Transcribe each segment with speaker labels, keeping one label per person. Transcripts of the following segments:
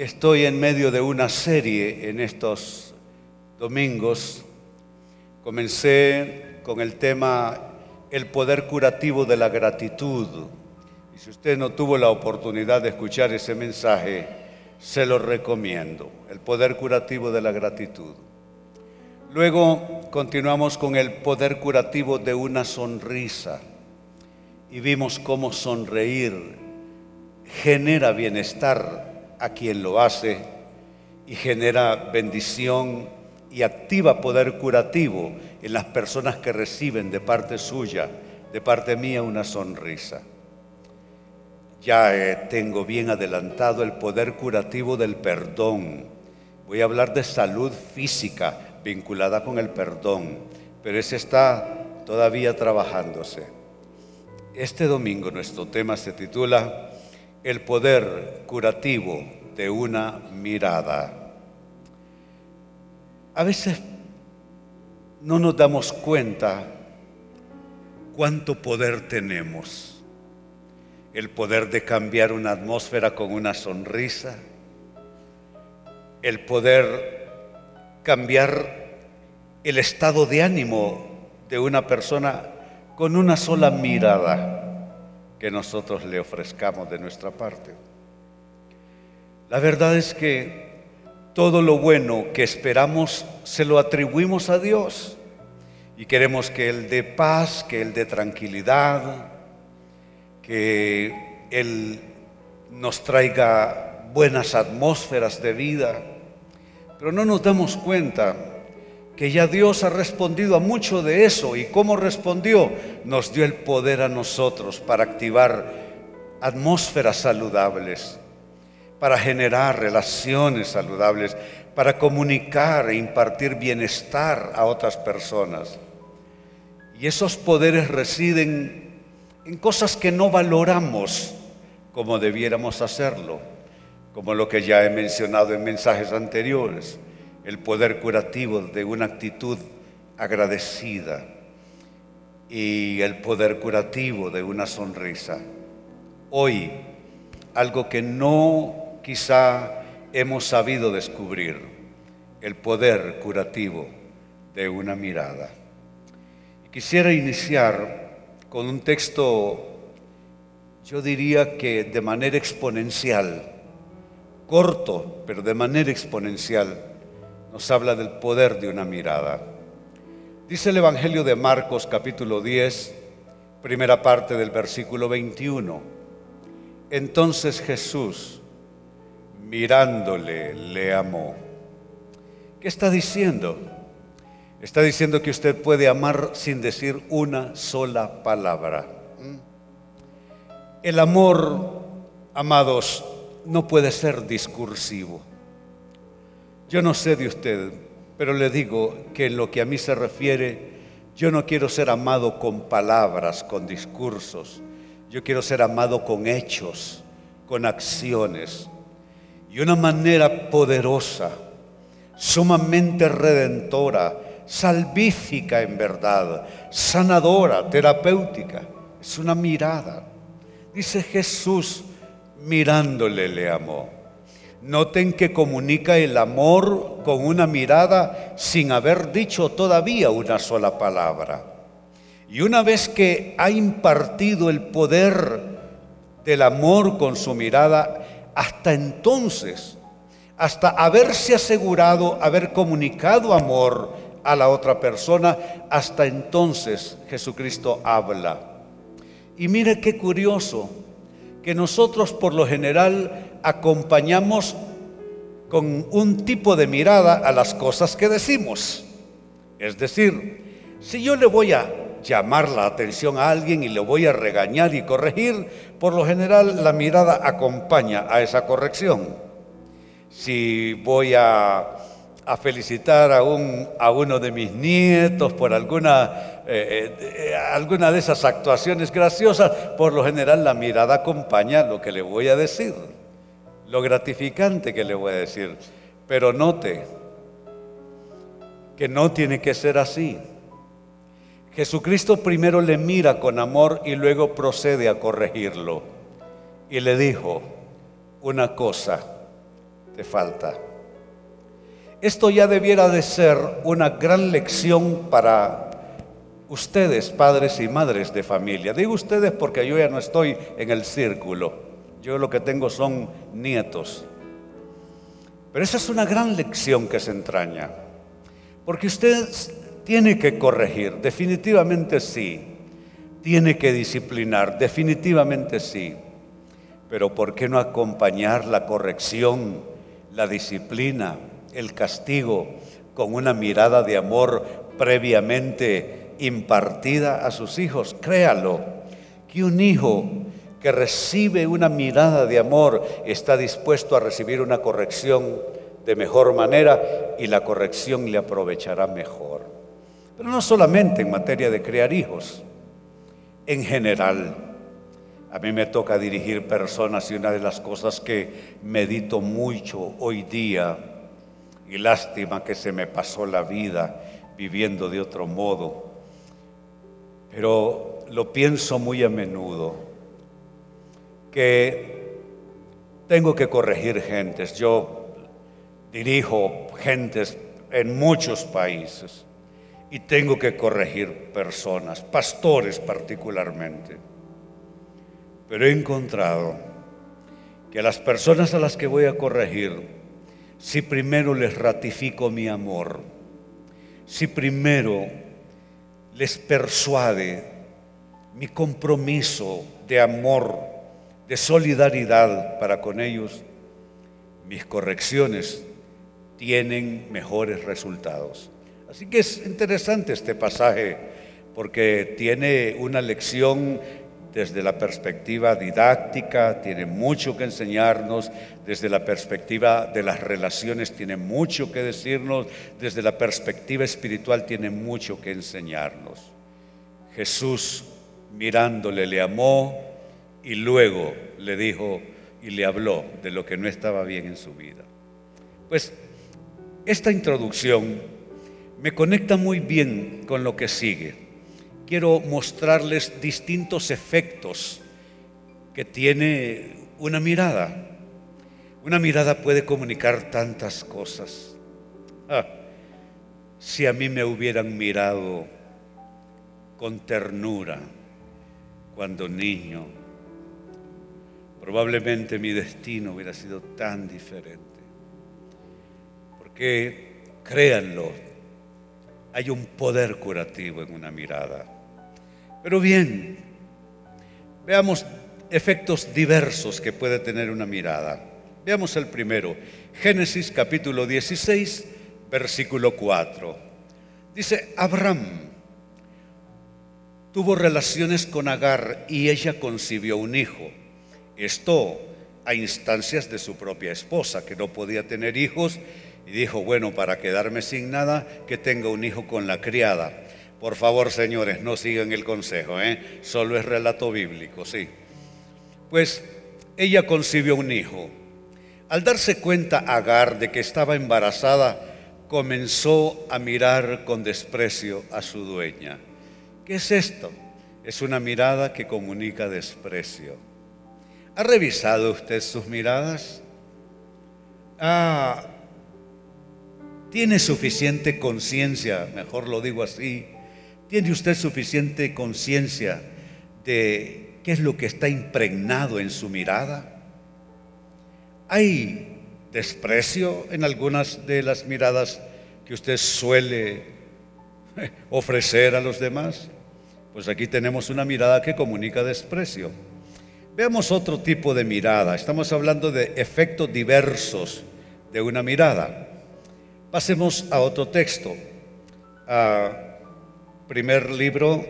Speaker 1: estoy en medio de una serie en estos domingos. Comencé con el tema El poder curativo de la gratitud. Y si usted no tuvo la oportunidad de escuchar ese mensaje, se lo recomiendo. El poder curativo de la gratitud. Luego continuamos con el poder curativo de una sonrisa y vimos cómo sonreír genera bienestar a quien lo hace y genera bendición y activa poder curativo en las personas que reciben de parte suya, de parte mía, una sonrisa. Ya eh, tengo bien adelantado el poder curativo del perdón. Voy a hablar de salud física vinculada con el perdón, pero ese está todavía trabajándose. Este domingo nuestro tema se titula El poder curativo de una mirada. A veces no nos damos cuenta cuánto poder tenemos. El poder de cambiar una atmósfera con una sonrisa. El poder cambiar el estado de ánimo de una persona con una sola mirada que nosotros le ofrezcamos de nuestra parte. La verdad es que todo lo bueno que esperamos se lo atribuimos a Dios y queremos que Él dé paz, que Él dé tranquilidad, que Él nos traiga buenas atmósferas de vida, pero no nos damos cuenta que ya Dios ha respondido a mucho de eso. Y cómo respondió, nos dio el poder a nosotros para activar atmósferas saludables para generar relaciones saludables, para comunicar e impartir bienestar a otras personas. Y esos poderes residen en cosas que no valoramos como debiéramos hacerlo, como lo que ya he mencionado en mensajes anteriores, el poder curativo de una actitud agradecida y el poder curativo de una sonrisa. Hoy, algo que no quizá hemos sabido descubrir el poder curativo de una mirada. quisiera iniciar con un texto, yo diría que de manera exponencial, corto, pero de manera exponencial, nos habla del poder de una mirada. Dice el Evangelio de Marcos capítulo 10, primera parte del versículo 21. Entonces Jesús, mirándole le amó. ¿Qué está diciendo? Está diciendo que usted puede amar sin decir una sola palabra. El amor, amados, no puede ser discursivo. Yo no sé de usted, pero le digo que en lo que a mí se refiere, yo no quiero ser amado con palabras, con discursos. Yo quiero ser amado con hechos, con acciones y una manera poderosa, sumamente redentora, salvífica en verdad, sanadora, terapéutica. Es una mirada. Dice Jesús, mirándole le amó. Noten que comunica el amor con una mirada sin haber dicho todavía una sola palabra. Y una vez que ha impartido el poder del amor con su mirada, hasta entonces, hasta haberse asegurado, haber comunicado amor a la otra persona, hasta entonces Jesucristo habla. Y mire qué curioso, que nosotros por lo general acompañamos con un tipo de mirada a las cosas que decimos. Es decir, si yo le voy a llamar la atención a alguien y le voy a regañar y corregir, por lo general la mirada acompaña a esa corrección. si voy a, felicitar a, un, a, uno de mis nietos por alguna, eh, eh, alguna de esas actuaciones graciosas, por lo general la mirada acompaña lo que le voy a decir, lo gratificante que le voy a decir. Pero note que no tiene que ser así. Jesucristo primero le mira con amor y luego procede a corregirlo. Y le dijo, una cosa te falta. Esto ya debiera de ser una gran lección para ustedes, padres y madres de familia. Digo ustedes porque yo ya no estoy en el círculo. Yo lo que tengo son nietos. Pero esa es una gran lección que se entraña. Porque usted tiene que corregir, definitivamente sí. Tiene que disciplinar, definitivamente sí. Pero ¿por qué no acompañar la corrección, la disciplina, el castigo con una mirada de amor previamente impartida a sus hijos? Créalo, que un hijo que recibe una mirada de amor está dispuesto a recibir una corrección de mejor manera y la corrección le aprovechará mejor. Pero no solamente en materia de crear hijos, en general. A mí me toca dirigir personas y una de las cosas que medito mucho hoy día, y lástima que se me pasó la vida viviendo de otro modo, pero lo pienso muy a menudo, que tengo que corregir gentes. Yo dirijo gentes en muchos países y tengo que corregir personas, pastores particularmente. Pero he encontrado que las personas a las que voy a corregir, si primero les ratifico mi amor, si primero les persuade mi compromiso de amor, de solidaridad para con ellos, mis correcciones tienen mejores resultados. Así que es interesante este pasaje porque tiene una lección desde la perspectiva didáctica, tiene mucho que enseñarnos, desde la perspectiva de las relaciones tiene mucho que decirnos, desde la perspectiva espiritual tiene mucho que enseñarnos. Jesús mirándole le amó y luego le dijo y le habló de lo que no estaba bien en su vida. Pues esta introducción me conecta muy bien con lo que sigue. Quiero mostrarles distintos efectos que tiene una mirada. Una mirada puede comunicar tantas cosas. Ah, si a mí me hubieran mirado con ternura cuando niño, probablemente mi destino hubiera sido tan diferente que, créanlo, hay un poder curativo en una mirada. Pero bien, veamos efectos diversos que puede tener una mirada. Veamos el primero, Génesis capítulo 16, versículo 4. Dice, Abraham tuvo relaciones con Agar y ella concibió un hijo. Esto a instancias de su propia esposa, que no podía tener hijos y dijo, bueno, para quedarme sin nada, que tenga un hijo con la criada. Por favor, señores, no sigan el consejo, ¿eh? solo es relato bíblico, sí. Pues ella concibió un hijo. Al darse cuenta Agar de que estaba embarazada, comenzó a mirar con desprecio a su dueña. ¿Qué es esto? Es una mirada que comunica desprecio. ¿Ha revisado usted sus miradas? Ah, ¿Tiene suficiente conciencia, mejor lo digo así? ¿Tiene usted suficiente conciencia de qué es lo que está impregnado en su mirada? ¿Hay desprecio en algunas de las miradas que usted suele ofrecer a los demás? Pues aquí tenemos una mirada que comunica desprecio. Veamos otro tipo de mirada. Estamos hablando de efectos diversos de una mirada. Pasemos a otro texto, primer libro,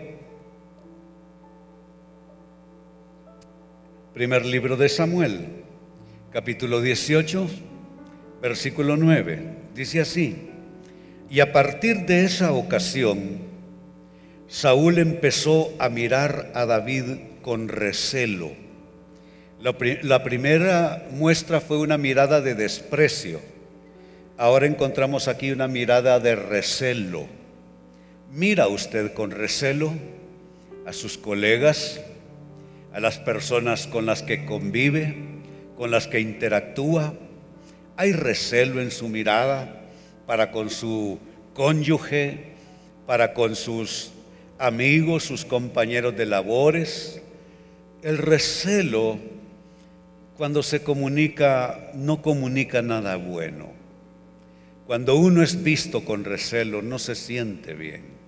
Speaker 1: primer libro de Samuel, capítulo 18, versículo 9. Dice así, y a partir de esa ocasión, Saúl empezó a mirar a David con recelo. La, la, primera muestra fue una mirada de desprecio. Ahora encontramos aquí una mirada de recelo. Mira usted con recelo a sus colegas, a las personas con las que convive, con las que interactúa. Hay recelo en su mirada para con su cónyuge, para con sus amigos, sus compañeros de labores. El recelo, cuando se comunica, no comunica nada bueno. Cuando uno es visto con recelo, no se siente bien.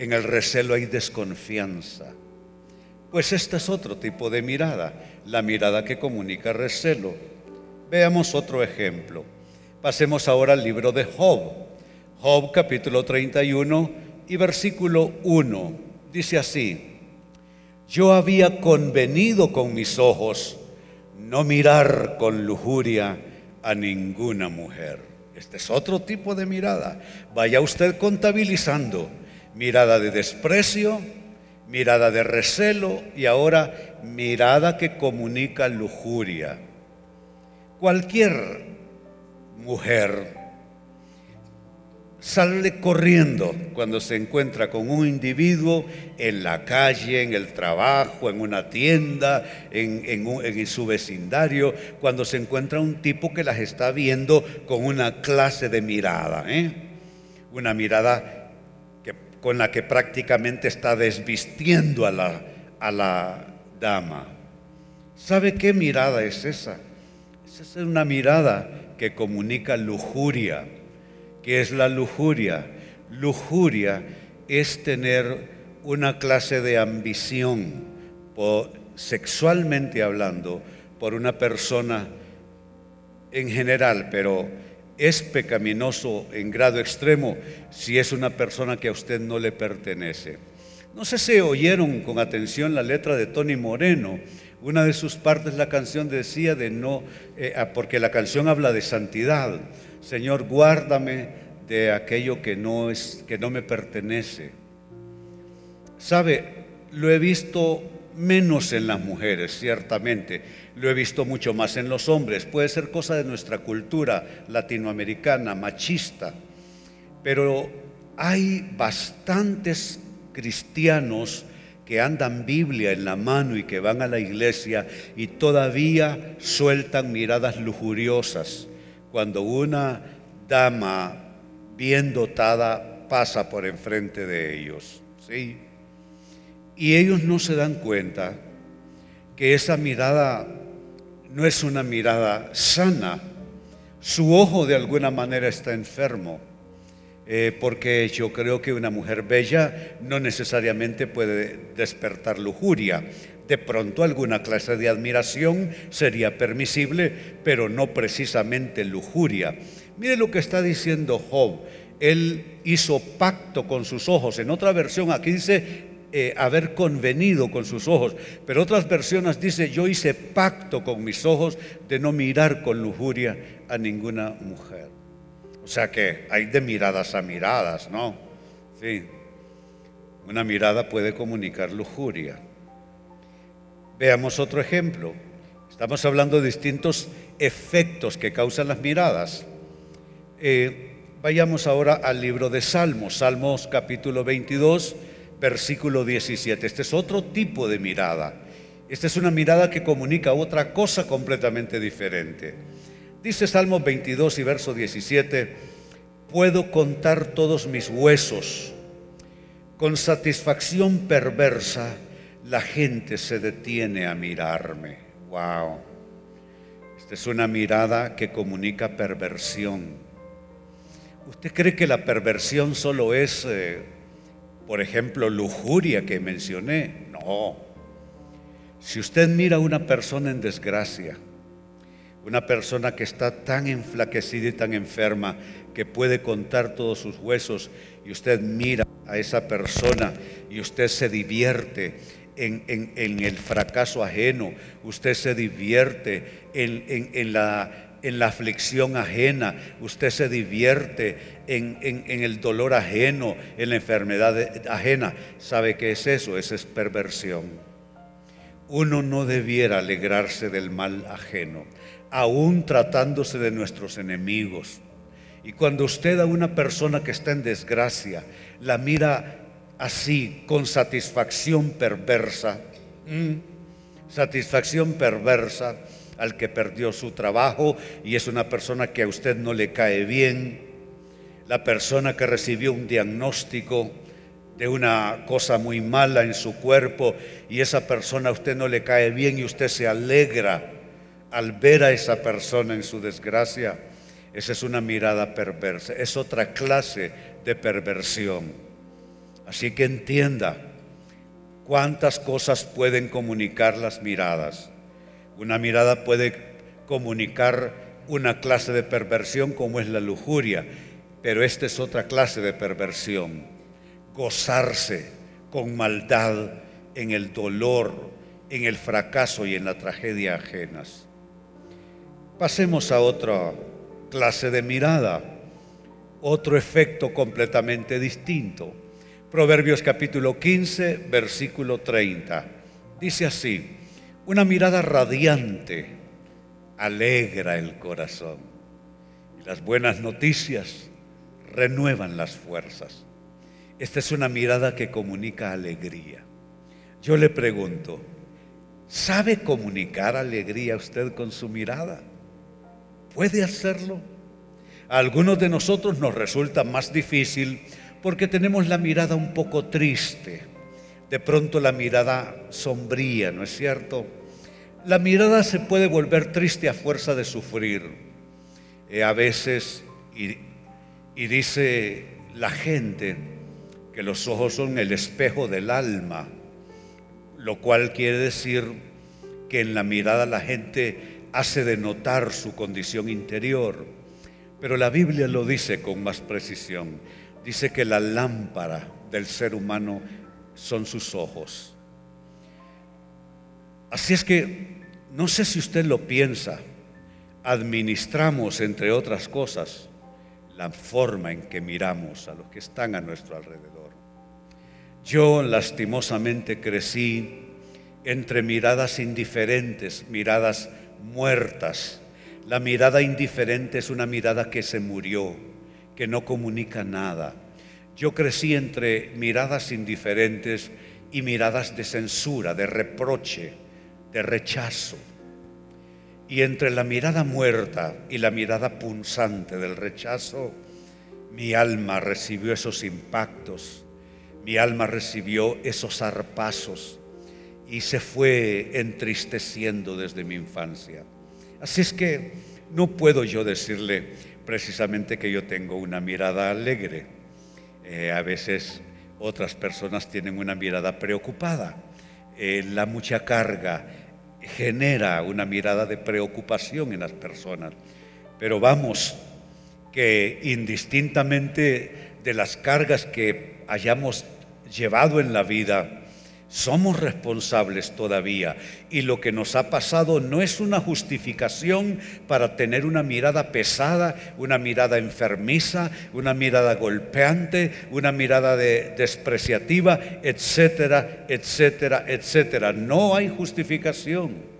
Speaker 1: En el recelo hay desconfianza. Pues este es otro tipo de mirada, la mirada que comunica recelo. Veamos otro ejemplo. Pasemos ahora al libro de Job. Job capítulo 31 y versículo 1. Dice así, yo había convenido con mis ojos no mirar con lujuria a ninguna mujer. Este es otro tipo de mirada. Vaya usted contabilizando. Mirada de desprecio, mirada de recelo y ahora mirada que comunica lujuria. Cualquier mujer sale corriendo cuando se encuentra con un individuo en la calle, en el trabajo, en una tienda, en, su vecindario, cuando se encuentra un tipo que las está viendo con una clase de mirada, ¿eh? una mirada con la que prácticamente está desvistiendo a la, a la dama. ¿Sabe qué mirada es esa? Esa es una mirada que comunica lujuria. ¿Qué es la lujuria? Lujuria es tener una clase de ambición, sexualmente hablando, por una persona en general, pero es pecaminoso en grado extremo si es una persona que a usted no le pertenece. No sé si oyeron con atención la letra de Tony Moreno. Una de sus partes la canción decía de no, eh, ah, porque la canción habla de santidad. Señor, guárdame de aquello que no es, que no me pertenece. Sabe, lo he visto menos en las mujeres, ciertamente. Lo he visto mucho más en los hombres. Puede ser cosa de nuestra cultura latinoamericana, machista. Pero hay bastantes cristianos que andan Biblia en la mano y que van a la iglesia y todavía sueltan miradas lujuriosas cuando una dama bien dotada pasa por enfrente de ellos. ¿sí? Y ellos no se dan cuenta que esa mirada no es una mirada sana. Su ojo de alguna manera está enfermo. Eh, porque yo creo que una mujer bella no necesariamente puede despertar lujuria. De pronto alguna clase de admiración sería permisible, pero no precisamente lujuria. Mire lo que está diciendo Job. Él hizo pacto con sus ojos. En otra versión aquí dice, eh, haber convenido con sus ojos, pero otras versiones dice, yo hice pacto con mis ojos de no mirar con lujuria a ninguna mujer. O sea que hay de miradas a miradas, ¿no? Sí. Una mirada puede comunicar lujuria. Veamos otro ejemplo. Estamos hablando de distintos efectos que causan las miradas. Eh, vayamos ahora al libro de Salmos, Salmos capítulo 22 versículo 17. Este es otro tipo de mirada. Esta es una mirada que comunica otra cosa completamente diferente. Dice Salmo 22 y verso 17, puedo contar todos mis huesos. Con satisfacción perversa la gente se detiene a mirarme. Wow. Esta es una mirada que comunica perversión. ¿Usted cree que la perversión solo es eh, por ejemplo, lujuria que mencioné. No. Si usted mira a una persona en desgracia, una persona que está tan enflaquecida y tan enferma que puede contar todos sus huesos y usted mira a esa persona y usted se divierte en, el fracaso ajeno, usted se divierte en, la en la aflicción ajena, usted se divierte en, el dolor ajeno, en la enfermedad ajena. ¿Sabe qué es eso? Esa es perversión. Uno no debiera alegrarse del mal ajeno, aún tratándose de nuestros enemigos. Y cuando usted a una persona que está en desgracia la mira así, con satisfacción perversa, satisfacción perversa, al que perdió su trabajo y es una persona que a usted no le cae bien, la persona que recibió un diagnóstico de una cosa muy mala en su cuerpo y esa persona a usted no le cae bien y usted se alegra al ver a esa persona en su desgracia, esa es una mirada perversa, es otra clase de perversión. Así que entienda cuántas cosas pueden comunicar las miradas. Una mirada puede comunicar una clase de perversión como es la lujuria, pero esta es otra clase de perversión. Gozarse con maldad en el dolor, en el fracaso y en la tragedia ajenas. Pasemos a otra clase de mirada, otro efecto completamente distinto. Proverbios capítulo 15, versículo 30. Dice así, una mirada radiante alegra el corazón. Y las buenas noticias renuevan las fuerzas. Esta es una mirada que comunica alegría. Yo le pregunto, ¿sabe comunicar alegría usted con su mirada? ¿Puede hacerlo? A algunos de nosotros nos resulta más difícil porque tenemos la mirada un poco triste de pronto la mirada sombría, ¿no es cierto? La mirada se puede volver triste a fuerza de sufrir. Eh, a veces, y, y dice la gente que los ojos son el espejo del alma, lo cual quiere decir que en la mirada la gente hace denotar su condición interior. Pero la Biblia lo dice con más precisión. Dice que la lámpara del ser humano son sus ojos. Así es que, no sé si usted lo piensa, administramos, entre otras cosas, la forma en que miramos a los que están a nuestro alrededor. Yo lastimosamente crecí entre miradas indiferentes, miradas muertas. La mirada indiferente es una mirada que se murió, que no comunica nada yo crecí entre miradas indiferentes y miradas de censura, de reproche, de rechazo. Y entre la mirada muerta y la mirada punzante del rechazo, mi alma recibió esos impactos, mi alma recibió esos zarpazos y se fue entristeciendo desde mi infancia. Así es que no puedo yo decirle precisamente que yo tengo una mirada alegre eh, a veces otras personas tienen una mirada preocupada. Eh, la mucha carga genera una mirada de preocupación en las personas. Pero vamos, que indistintamente de las cargas que hayamos llevado en la vida, somos responsables todavía y lo que nos ha pasado no es una justificación para tener una mirada pesada, una mirada enfermiza, una mirada golpeante, una mirada despreciativa, etcétera, etcétera, etcétera. No hay justificación.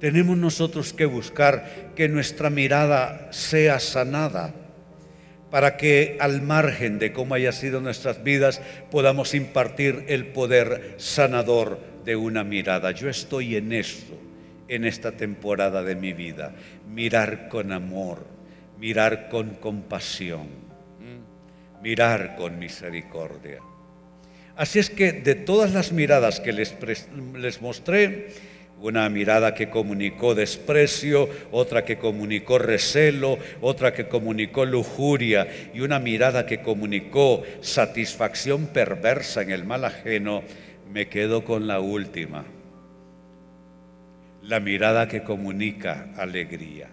Speaker 1: Tenemos nosotros que buscar que nuestra mirada sea sanada para que al margen de cómo haya sido nuestras vidas podamos impartir el poder sanador de una mirada. Yo estoy en esto, en esta temporada de mi vida, mirar con amor, mirar con compasión, mirar con misericordia. Así es que de todas las miradas que les, les mostré, una mirada que comunicó desprecio, otra que comunicó recelo, otra que comunicó lujuria y una mirada que comunicó satisfacción perversa en el mal ajeno, me quedo con la última. La mirada que comunica alegría.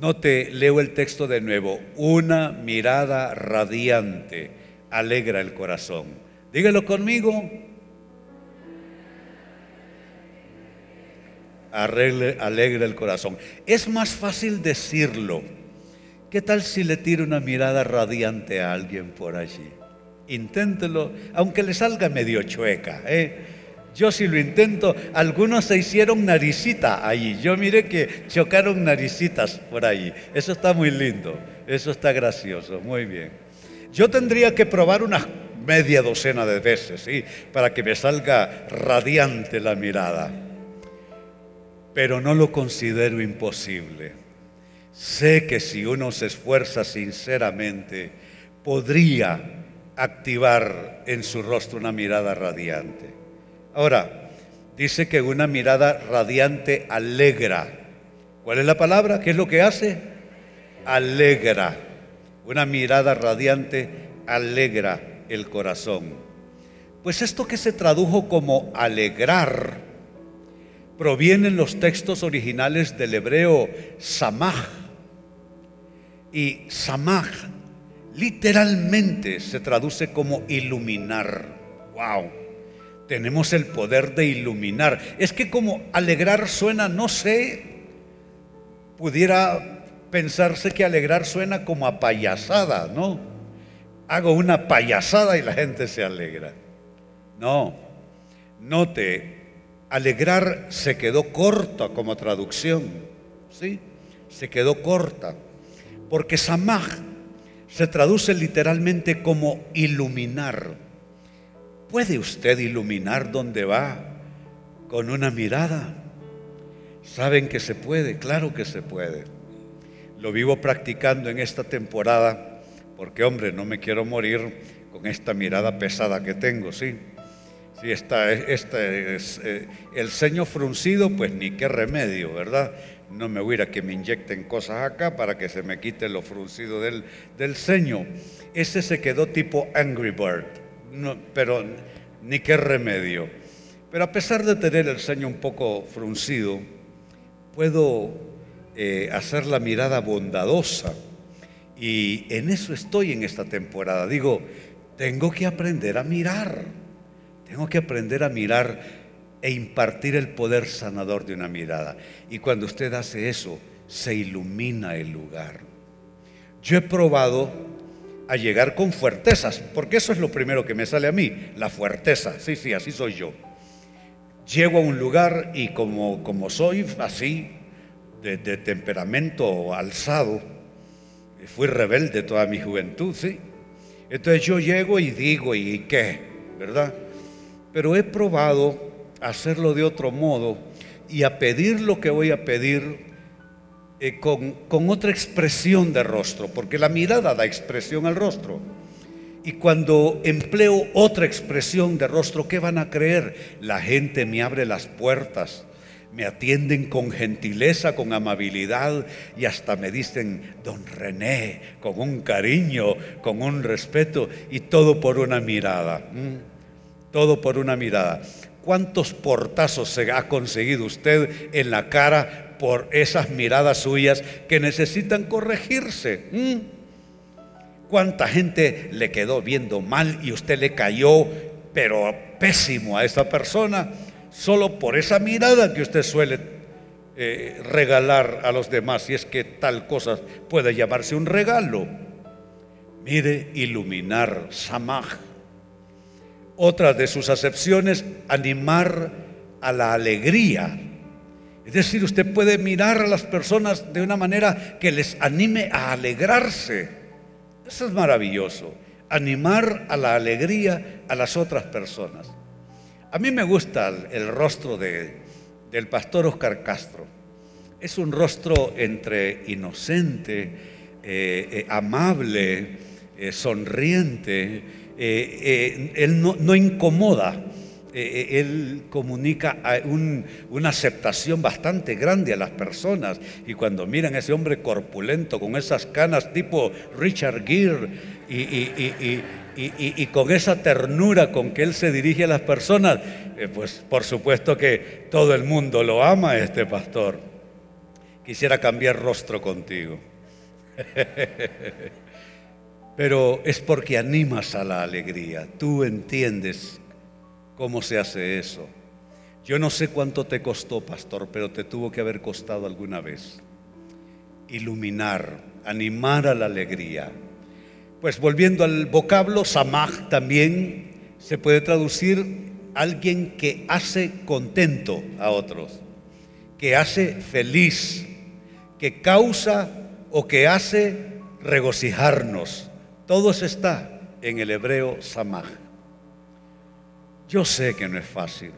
Speaker 1: No te leo el texto de nuevo. Una mirada radiante alegra el corazón. Dígalo conmigo alegra el corazón. Es más fácil decirlo. ¿Qué tal si le tiro una mirada radiante a alguien por allí? Inténtelo, aunque le salga medio chueca. ¿eh? Yo si lo intento, algunos se hicieron naricita allí. Yo miré que chocaron naricitas por allí. Eso está muy lindo, eso está gracioso, muy bien. Yo tendría que probar unas media docena de veces, ¿sí? Para que me salga radiante la mirada. Pero no lo considero imposible. Sé que si uno se esfuerza sinceramente, podría activar en su rostro una mirada radiante. Ahora, dice que una mirada radiante alegra. ¿Cuál es la palabra? ¿Qué es lo que hace? Alegra. Una mirada radiante alegra el corazón. Pues esto que se tradujo como alegrar proviene en los textos originales del hebreo samaj. Y samaj literalmente se traduce como iluminar. ¡Wow! Tenemos el poder de iluminar. Es que como alegrar suena, no sé, pudiera pensarse que alegrar suena como a payasada, ¿no? hago una payasada y la gente se alegra. No, note, alegrar se quedó corta como traducción, ¿sí? Se quedó corta, porque samaj se traduce literalmente como iluminar. ¿Puede usted iluminar donde va con una mirada? ¿Saben que se puede? Claro que se puede. Lo vivo practicando en esta temporada porque hombre, no me quiero morir con esta mirada pesada que tengo, ¿sí? Si esta, es eh, el ceño fruncido, pues ni qué remedio, ¿verdad? No me voy que me inyecten cosas acá para que se me quite lo fruncido del, del ceño. Ese se quedó tipo Angry Bird, pero ni qué remedio. Pero a pesar de tener el ceño un poco fruncido, puedo eh, hacer la mirada bondadosa y en eso estoy en esta temporada. Digo, tengo que aprender a mirar. Tengo que aprender a mirar e impartir el poder sanador de una mirada. Y cuando usted hace eso, se ilumina el lugar. Yo he probado a llegar con fuertezas, porque eso es lo primero que me sale a mí, la fuerteza. Sí, sí, así soy yo. Llego a un lugar y como, como soy así, de, de temperamento alzado, fui rebelde toda mi juventud, ¿sí? Entonces yo llego y digo, ¿y qué? ¿Verdad? Pero he probado hacerlo de otro modo y a pedir lo que voy a pedir eh, con, con otra expresión de rostro, porque la mirada da expresión al rostro. Y cuando empleo otra expresión de rostro, ¿qué van a creer? La gente me abre las puertas me atienden con gentileza, con amabilidad y hasta me dicen, don René, con un cariño, con un respeto y todo por una mirada. Todo por una mirada. ¿Cuántos portazos se ha conseguido usted en la cara por esas miradas suyas que necesitan corregirse? ¿Cuánta gente le quedó viendo mal y usted le cayó, pero pésimo a esa persona? solo por esa mirada que usted suele eh, regalar a los demás, si es que tal cosa puede llamarse un regalo. Mire, iluminar, samaj. Otra de sus acepciones, animar a la alegría. Es decir, usted puede mirar a las personas de una manera que les anime a alegrarse. Eso es maravilloso. Animar a la alegría a las otras personas. A mí me gusta el, rostro del pastor Oscar Castro. Es un rostro entre inocente, eh, eh, amable, eh, sonriente. Él no, incomoda. él comunica una aceptación bastante grande a las personas. Y cuando miran a ese hombre corpulento con esas canas tipo Richard Gere y y, con esa ternura con que Él se dirige a las personas, eh, pues por supuesto que todo el mundo lo ama, este pastor. Quisiera cambiar rostro contigo. Pero es porque animas a la alegría. Tú entiendes cómo se hace eso. Yo no sé cuánto te costó, pastor, pero te tuvo que haber costado alguna vez. Iluminar, animar a la alegría. Pues volviendo al vocablo, samaj también se puede traducir alguien que hace contento a otros, que hace feliz, que causa o que hace regocijarnos. Todo eso está en el hebreo samaj. Yo sé que no es fácil.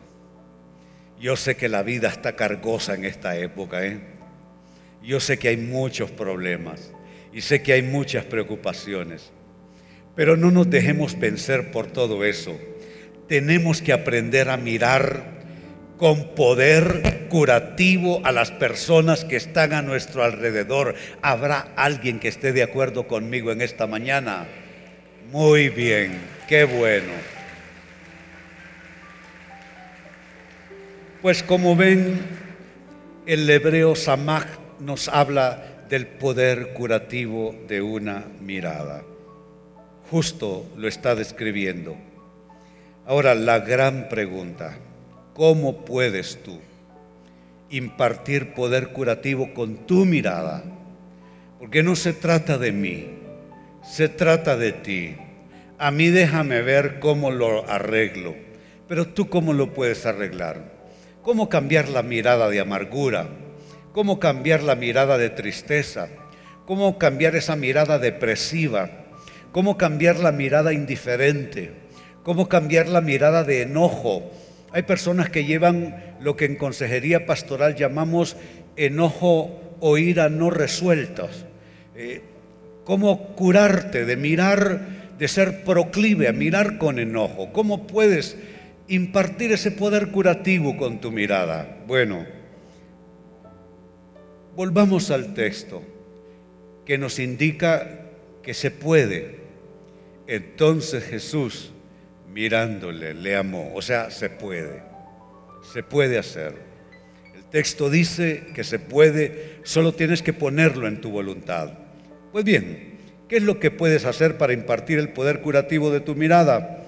Speaker 1: Yo sé que la vida está cargosa en esta época. ¿eh? Yo sé que hay muchos problemas y sé que hay muchas preocupaciones. Pero no nos dejemos vencer por todo eso. Tenemos que aprender a mirar con poder curativo a las personas que están a nuestro alrededor. ¿Habrá alguien que esté de acuerdo conmigo en esta mañana? Muy bien, qué bueno. Pues como ven, el hebreo Samach nos habla del poder curativo de una mirada. Justo lo está describiendo. Ahora la gran pregunta, ¿Cómo puedes tú impartir poder curativo con tu mirada? Porque no se trata de mí, se trata de ti. A mí déjame ver cómo lo arreglo, pero tú cómo lo puedes arreglar. ¿Cómo cambiar la mirada de amargura? ¿Cómo cambiar la mirada de tristeza? ¿Cómo cambiar esa mirada depresiva? ¿Cómo cambiar la mirada indiferente? ¿Cómo cambiar la mirada de enojo? Hay personas que llevan lo que en consejería pastoral llamamos enojo o ira no resueltos. Eh, ¿Cómo curarte de mirar, de ser proclive a mirar con enojo? ¿Cómo puedes impartir ese poder curativo con tu mirada? Bueno, volvamos al texto que nos indica que se puede. Entonces Jesús mirándole, le amó. O sea, se puede, se puede hacer. El texto dice que se puede, solo tienes que ponerlo en tu voluntad. Pues bien, ¿qué es lo que puedes hacer para impartir el poder curativo de tu mirada?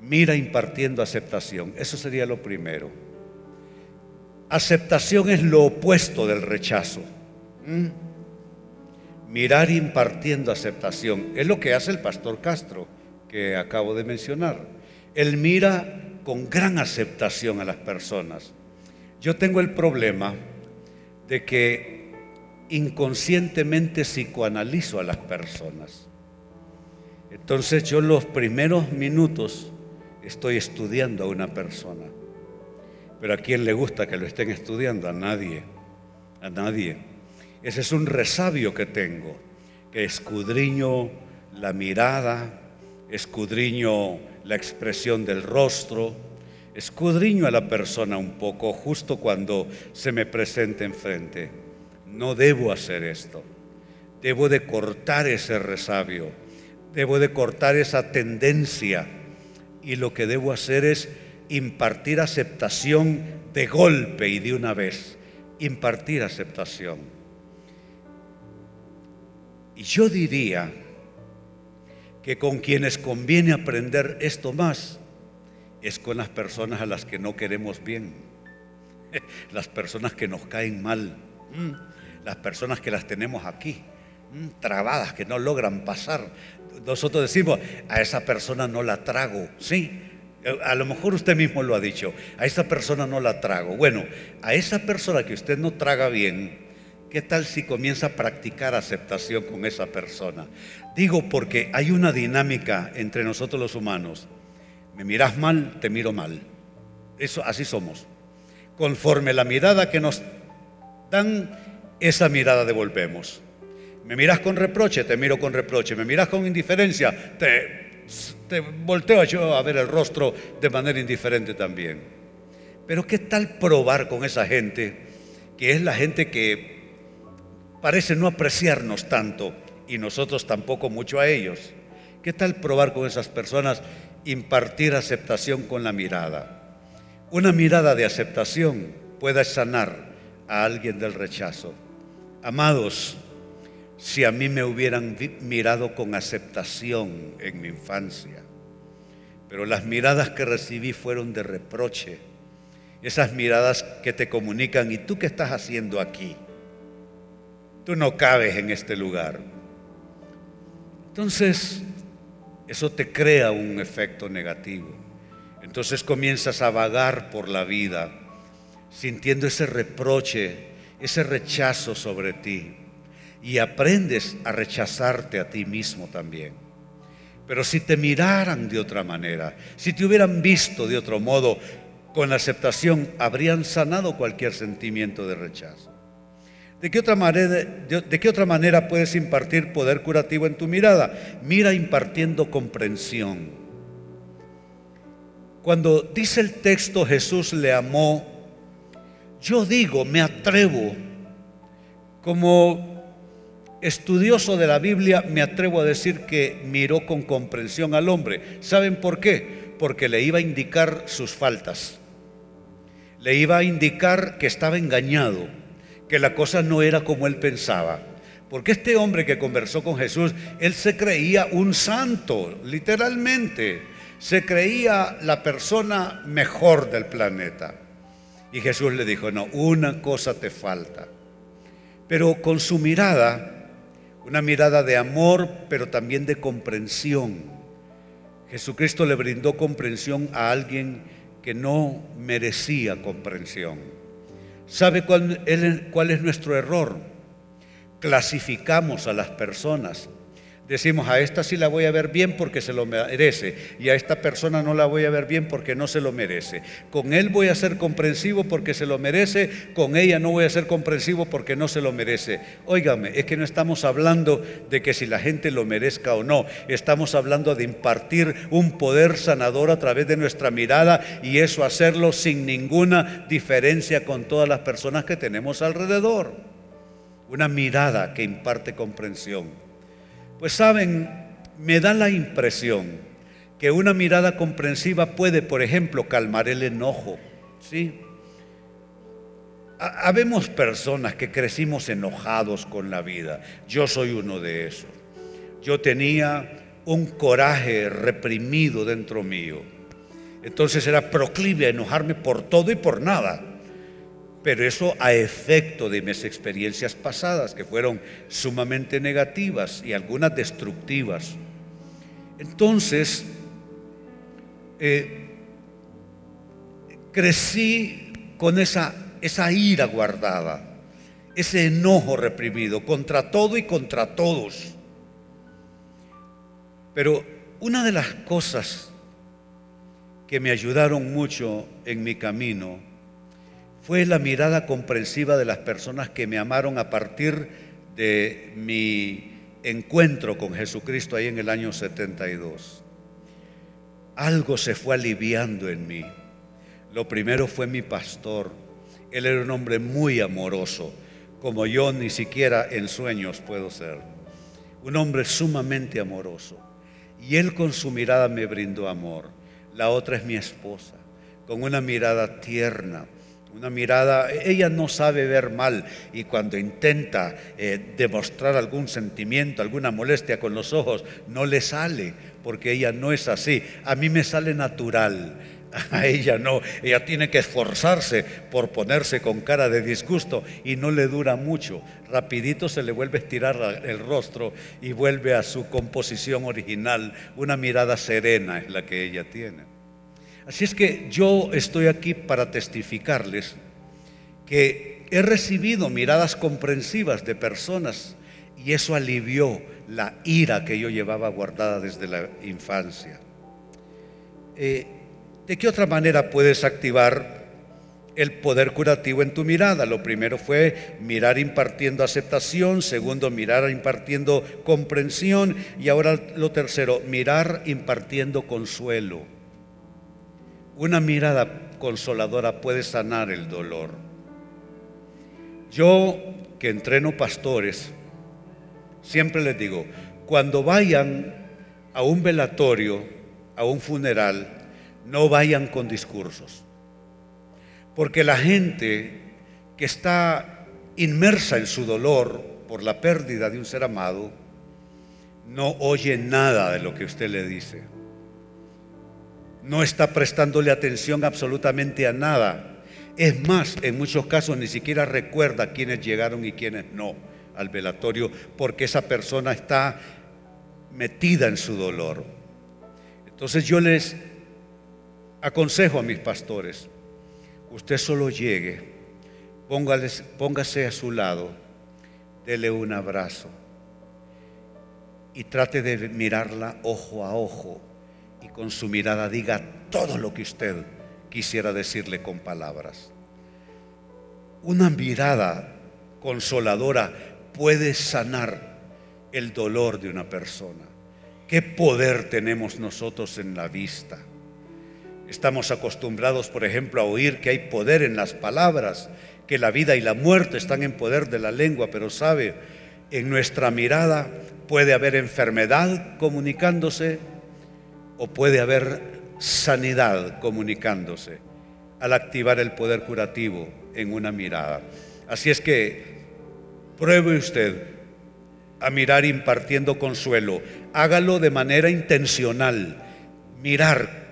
Speaker 1: Mira impartiendo aceptación, eso sería lo primero. Aceptación es lo opuesto del rechazo. ¿Mm? Mirar impartiendo aceptación es lo que hace el pastor Castro que acabo de mencionar. Él mira con gran aceptación a las personas. Yo tengo el problema de que inconscientemente psicoanalizo a las personas. Entonces yo los primeros minutos estoy estudiando a una persona. Pero a quién le gusta que lo estén estudiando? A nadie. A nadie. Ese es un resabio que tengo, que escudriño la mirada, escudriño la expresión del rostro, escudriño a la persona un poco justo cuando se me presenta enfrente. No debo hacer esto. Debo de cortar ese resabio. Debo de cortar esa tendencia. Y lo que debo hacer es impartir aceptación de golpe y de una vez. Impartir aceptación. Y yo diría que con quienes conviene aprender esto más es con las personas a las que no queremos bien, las personas que nos caen mal, las personas que las tenemos aquí, trabadas, que no logran pasar. Nosotros decimos, a esa persona no la trago, sí. A lo mejor usted mismo lo ha dicho, a esa persona no la trago. Bueno, a esa persona que usted no traga bien, ¿Qué tal si comienza a practicar aceptación con esa persona? Digo porque hay una dinámica entre nosotros los humanos. Me miras mal, te miro mal. Eso así somos. Conforme la mirada que nos dan, esa mirada devolvemos. Me miras con reproche, te miro con reproche. Me miras con indiferencia, te, te volteo yo a ver el rostro de manera indiferente también. Pero ¿qué tal probar con esa gente que es la gente que parece no apreciarnos tanto y nosotros tampoco mucho a ellos. ¿Qué tal probar con esas personas, impartir aceptación con la mirada? Una mirada de aceptación puede sanar a alguien del rechazo. Amados, si a mí me hubieran mirado con aceptación en mi infancia, pero las miradas que recibí fueron de reproche Esas miradas que te comunican, ¿y tú qué estás haciendo aquí? Tú no cabes en este lugar. Entonces, eso te crea un efecto negativo. Entonces comienzas a vagar por la vida, sintiendo ese reproche, ese rechazo sobre ti. Y aprendes a rechazarte a ti mismo también. Pero si te miraran de otra manera, si te hubieran visto de otro modo, con la aceptación, habrían sanado cualquier sentimiento de rechazo. ¿De qué, otra manera, ¿De qué otra manera puedes impartir poder curativo en tu mirada? Mira impartiendo comprensión. Cuando dice el texto Jesús le amó, yo digo, me atrevo, como estudioso de la Biblia, me atrevo a decir que miró con comprensión al hombre. ¿Saben por qué? Porque le iba a indicar sus faltas. Le iba a indicar que estaba engañado que la cosa no era como él pensaba. Porque este hombre que conversó con Jesús, él se creía un santo, literalmente. Se creía la persona mejor del planeta. Y Jesús le dijo, no, una cosa te falta. Pero con su mirada, una mirada de amor, pero también de comprensión. Jesucristo le brindó comprensión a alguien que no merecía comprensión. ¿Sabe cuál, es nuestro error? Clasificamos a las personas. Decimos, a esta sí la voy a ver bien porque se lo merece y a esta persona no la voy a ver bien porque no se lo merece. Con él voy a ser comprensivo porque se lo merece, con ella no voy a ser comprensivo porque no se lo merece. Óigame, es que no estamos hablando de que si la gente lo merezca o no, estamos hablando de impartir un poder sanador a través de nuestra mirada y eso hacerlo sin ninguna diferencia con todas las personas que tenemos alrededor. Una mirada que imparte comprensión. Pues saben, me da la impresión que una mirada comprensiva puede, por ejemplo, calmar el enojo. ¿sí? Habemos personas que crecimos enojados con la vida. Yo soy uno de esos. Yo tenía un coraje reprimido dentro mío. Entonces era proclive a enojarme por todo y por nada pero eso a efecto de mis experiencias pasadas, que fueron sumamente negativas y algunas destructivas. Entonces, eh, crecí con esa, esa ira guardada, ese enojo reprimido contra todo y contra todos. Pero una de las cosas que me ayudaron mucho en mi camino fue la mirada comprensiva de las personas que me amaron a partir de mi encuentro con Jesucristo ahí en el año 72. Algo se fue aliviando en mí. Lo primero fue mi pastor. Él era un hombre muy amoroso, como yo ni siquiera en sueños puedo ser. Un hombre sumamente amoroso. Y él con su mirada me brindó amor. La otra es mi esposa, con una mirada tierna, una mirada, ella no sabe ver mal y cuando intenta eh, demostrar algún sentimiento, alguna molestia con los ojos, no le sale, porque ella no es así. A mí me sale natural, a ella no. Ella tiene que esforzarse por ponerse con cara de disgusto y no le dura mucho. Rapidito se le vuelve a estirar el rostro y vuelve a su composición original. Una mirada serena es la que ella tiene. Así es que yo estoy aquí para testificarles que he recibido miradas comprensivas de personas y eso alivió la ira que yo llevaba guardada desde la infancia. Eh, ¿De qué otra manera puedes activar el poder curativo en tu mirada? Lo primero fue mirar impartiendo aceptación, segundo mirar impartiendo comprensión y ahora lo tercero, mirar impartiendo consuelo. Una mirada consoladora puede sanar el dolor. Yo que entreno pastores, siempre les digo, cuando vayan a un velatorio, a un funeral, no vayan con discursos. Porque la gente que está inmersa en su dolor por la pérdida de un ser amado, no oye nada de lo que usted le dice no está prestándole atención absolutamente a nada. Es más, en muchos casos ni siquiera recuerda quiénes llegaron y quiénes no al velatorio, porque esa persona está metida en su dolor. Entonces yo les aconsejo a mis pastores, usted solo llegue, póngase a su lado, dele un abrazo y trate de mirarla ojo a ojo con su mirada diga todo lo que usted quisiera decirle con palabras. Una mirada consoladora puede sanar el dolor de una persona. ¿Qué poder tenemos nosotros en la vista? Estamos acostumbrados, por ejemplo, a oír que hay poder en las palabras, que la vida y la muerte están en poder de la lengua, pero sabe, en nuestra mirada puede haber enfermedad comunicándose o puede haber sanidad comunicándose al activar el poder curativo en una mirada. Así es que pruebe usted a mirar impartiendo consuelo. Hágalo de manera intencional. Mirar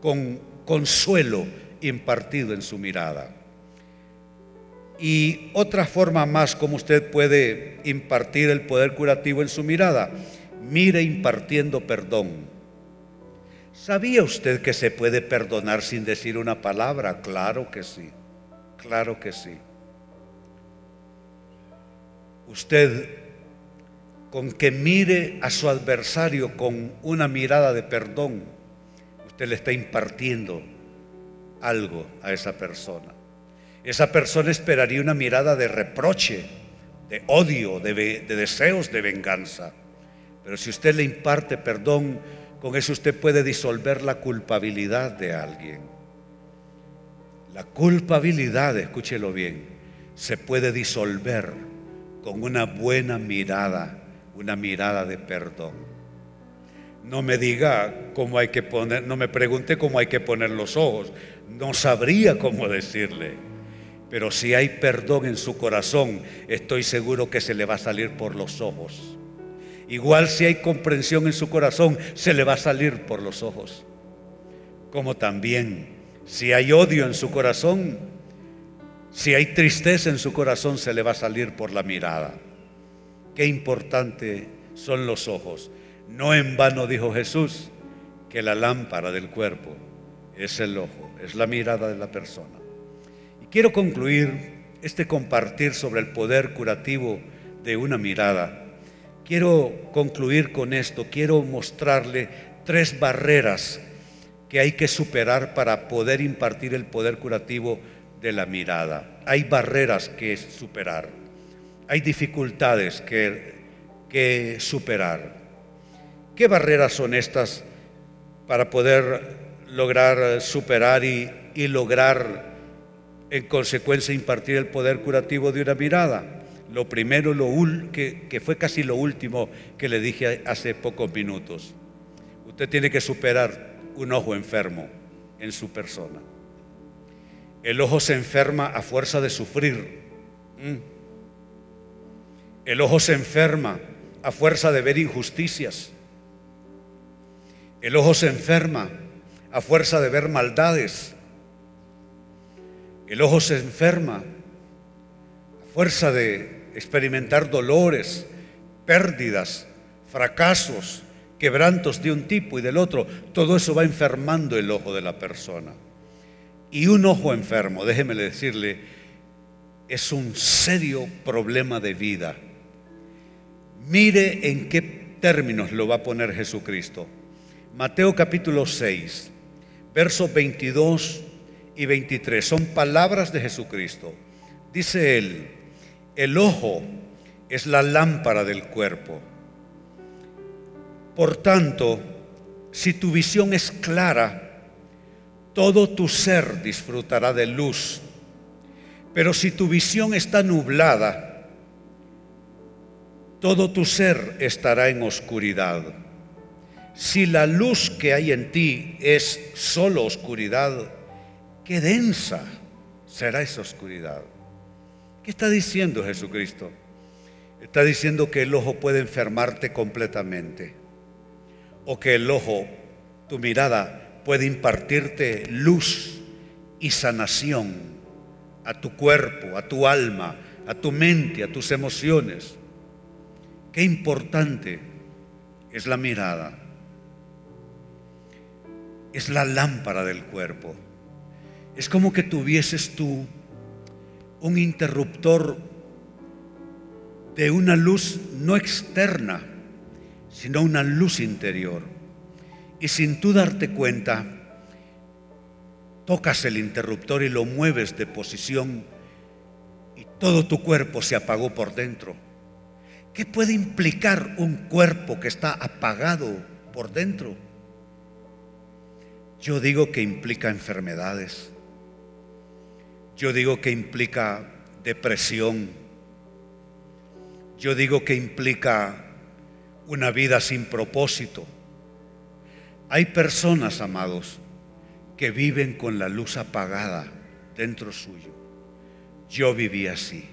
Speaker 1: con consuelo impartido en su mirada. Y otra forma más como usted puede impartir el poder curativo en su mirada, mire impartiendo perdón. ¿Sabía usted que se puede perdonar sin decir una palabra? Claro que sí, claro que sí. Usted con que mire a su adversario con una mirada de perdón, usted le está impartiendo algo a esa persona. Esa persona esperaría una mirada de reproche, de odio, de, deseos de venganza. Pero si usted le imparte perdón, con eso usted puede disolver la culpabilidad de alguien. La culpabilidad, escúchelo bien, se puede disolver con una buena mirada, una mirada de perdón. No me diga cómo hay que poner, no me pregunte cómo hay que poner los ojos, no sabría cómo decirle. Pero si hay perdón en su corazón, estoy seguro que se le va a salir por los ojos. Igual si hay comprensión en su corazón, se le va a salir por los ojos. Como también si hay odio en su corazón, si hay tristeza en su corazón, se le va a salir por la mirada. Qué importante son los ojos. No en vano dijo Jesús que la lámpara del cuerpo es el ojo, es la mirada de la persona. Y quiero concluir este compartir sobre el poder curativo de una mirada Quiero concluir con esto, quiero mostrarle tres barreras que hay que superar para poder impartir el poder curativo de la mirada. Hay barreras que superar, hay dificultades que, que superar. ¿Qué barreras son estas para poder lograr superar y, y lograr en consecuencia impartir el poder curativo de una mirada? Lo primero, lo que, fue casi lo último que le dije hace pocos minutos. Usted tiene que superar un ojo enfermo en su persona. El ojo se enferma a fuerza de sufrir. Mm. El ojo se enferma a fuerza de ver injusticias. El ojo se enferma a fuerza de ver maldades. El ojo se enferma a fuerza de experimentar dolores, pérdidas, fracasos, quebrantos de un tipo y del otro, todo eso va enfermando el ojo de la persona. Y un ojo enfermo, déjeme decirle, es un serio problema de vida. Mire en qué términos lo va a poner Jesucristo. Mateo capítulo 6, versos 22 y 23, son palabras de Jesucristo. Dice él, el ojo es la lámpara del cuerpo. Por tanto, si tu visión es clara, todo tu ser disfrutará de luz. Pero si tu visión está nublada, todo tu ser estará en oscuridad. Si la luz que hay en ti es solo oscuridad, qué densa será esa oscuridad. ¿Qué está diciendo Jesucristo? Está diciendo que el ojo puede enfermarte completamente. O que el ojo, tu mirada, puede impartirte luz y sanación a tu cuerpo, a tu alma, a tu mente, a tus emociones. Qué importante es la mirada. Es la lámpara del cuerpo. Es como que tuvieses tú un interruptor de una luz no externa, sino una luz interior. Y sin tú darte cuenta, tocas el interruptor y lo mueves de posición y todo tu cuerpo se apagó por dentro. ¿Qué puede implicar un cuerpo que está apagado por dentro? Yo digo que implica enfermedades. Yo digo que implica depresión. Yo digo que implica una vida sin propósito. Hay personas, amados, que viven con la luz apagada dentro suyo. Yo viví así.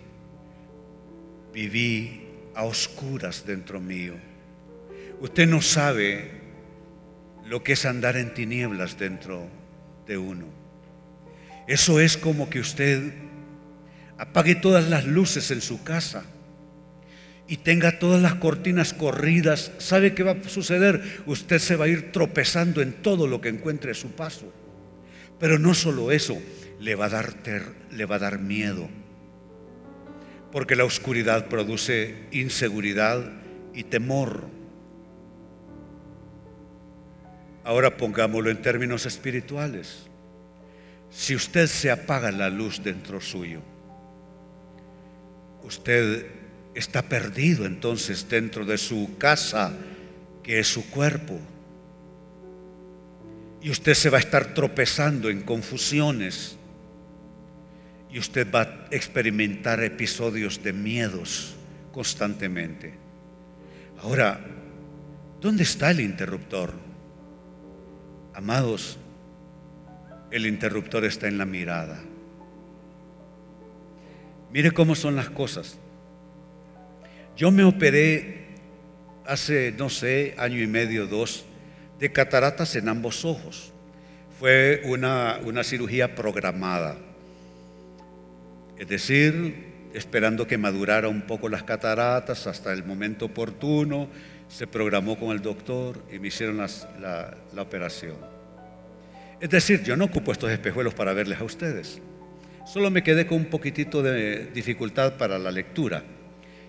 Speaker 1: Viví a oscuras dentro mío. Usted no sabe lo que es andar en tinieblas dentro de uno. Eso es como que usted apague todas las luces en su casa y tenga todas las cortinas corridas. ¿Sabe qué va a suceder? Usted se va a ir tropezando en todo lo que encuentre a su paso. Pero no solo eso, le va a dar, le va a dar miedo. Porque la oscuridad produce inseguridad y temor. Ahora pongámoslo en términos espirituales. Si usted se apaga la luz dentro suyo, usted está perdido entonces dentro de su casa, que es su cuerpo. Y usted se va a estar tropezando en confusiones. Y usted va a experimentar episodios de miedos constantemente. Ahora, ¿dónde está el interruptor? Amados, el interruptor está en la mirada. Mire cómo son las cosas. Yo me operé hace, no sé, año y medio, dos, de cataratas en ambos ojos. Fue una, una cirugía programada. Es decir, esperando que madurara un poco las cataratas hasta el momento oportuno, se programó con el doctor y me hicieron la, la, operación. Es decir, yo no ocupo estos espejuelos para verles a ustedes. Solo me quedé con un poquitito de dificultad para la lectura.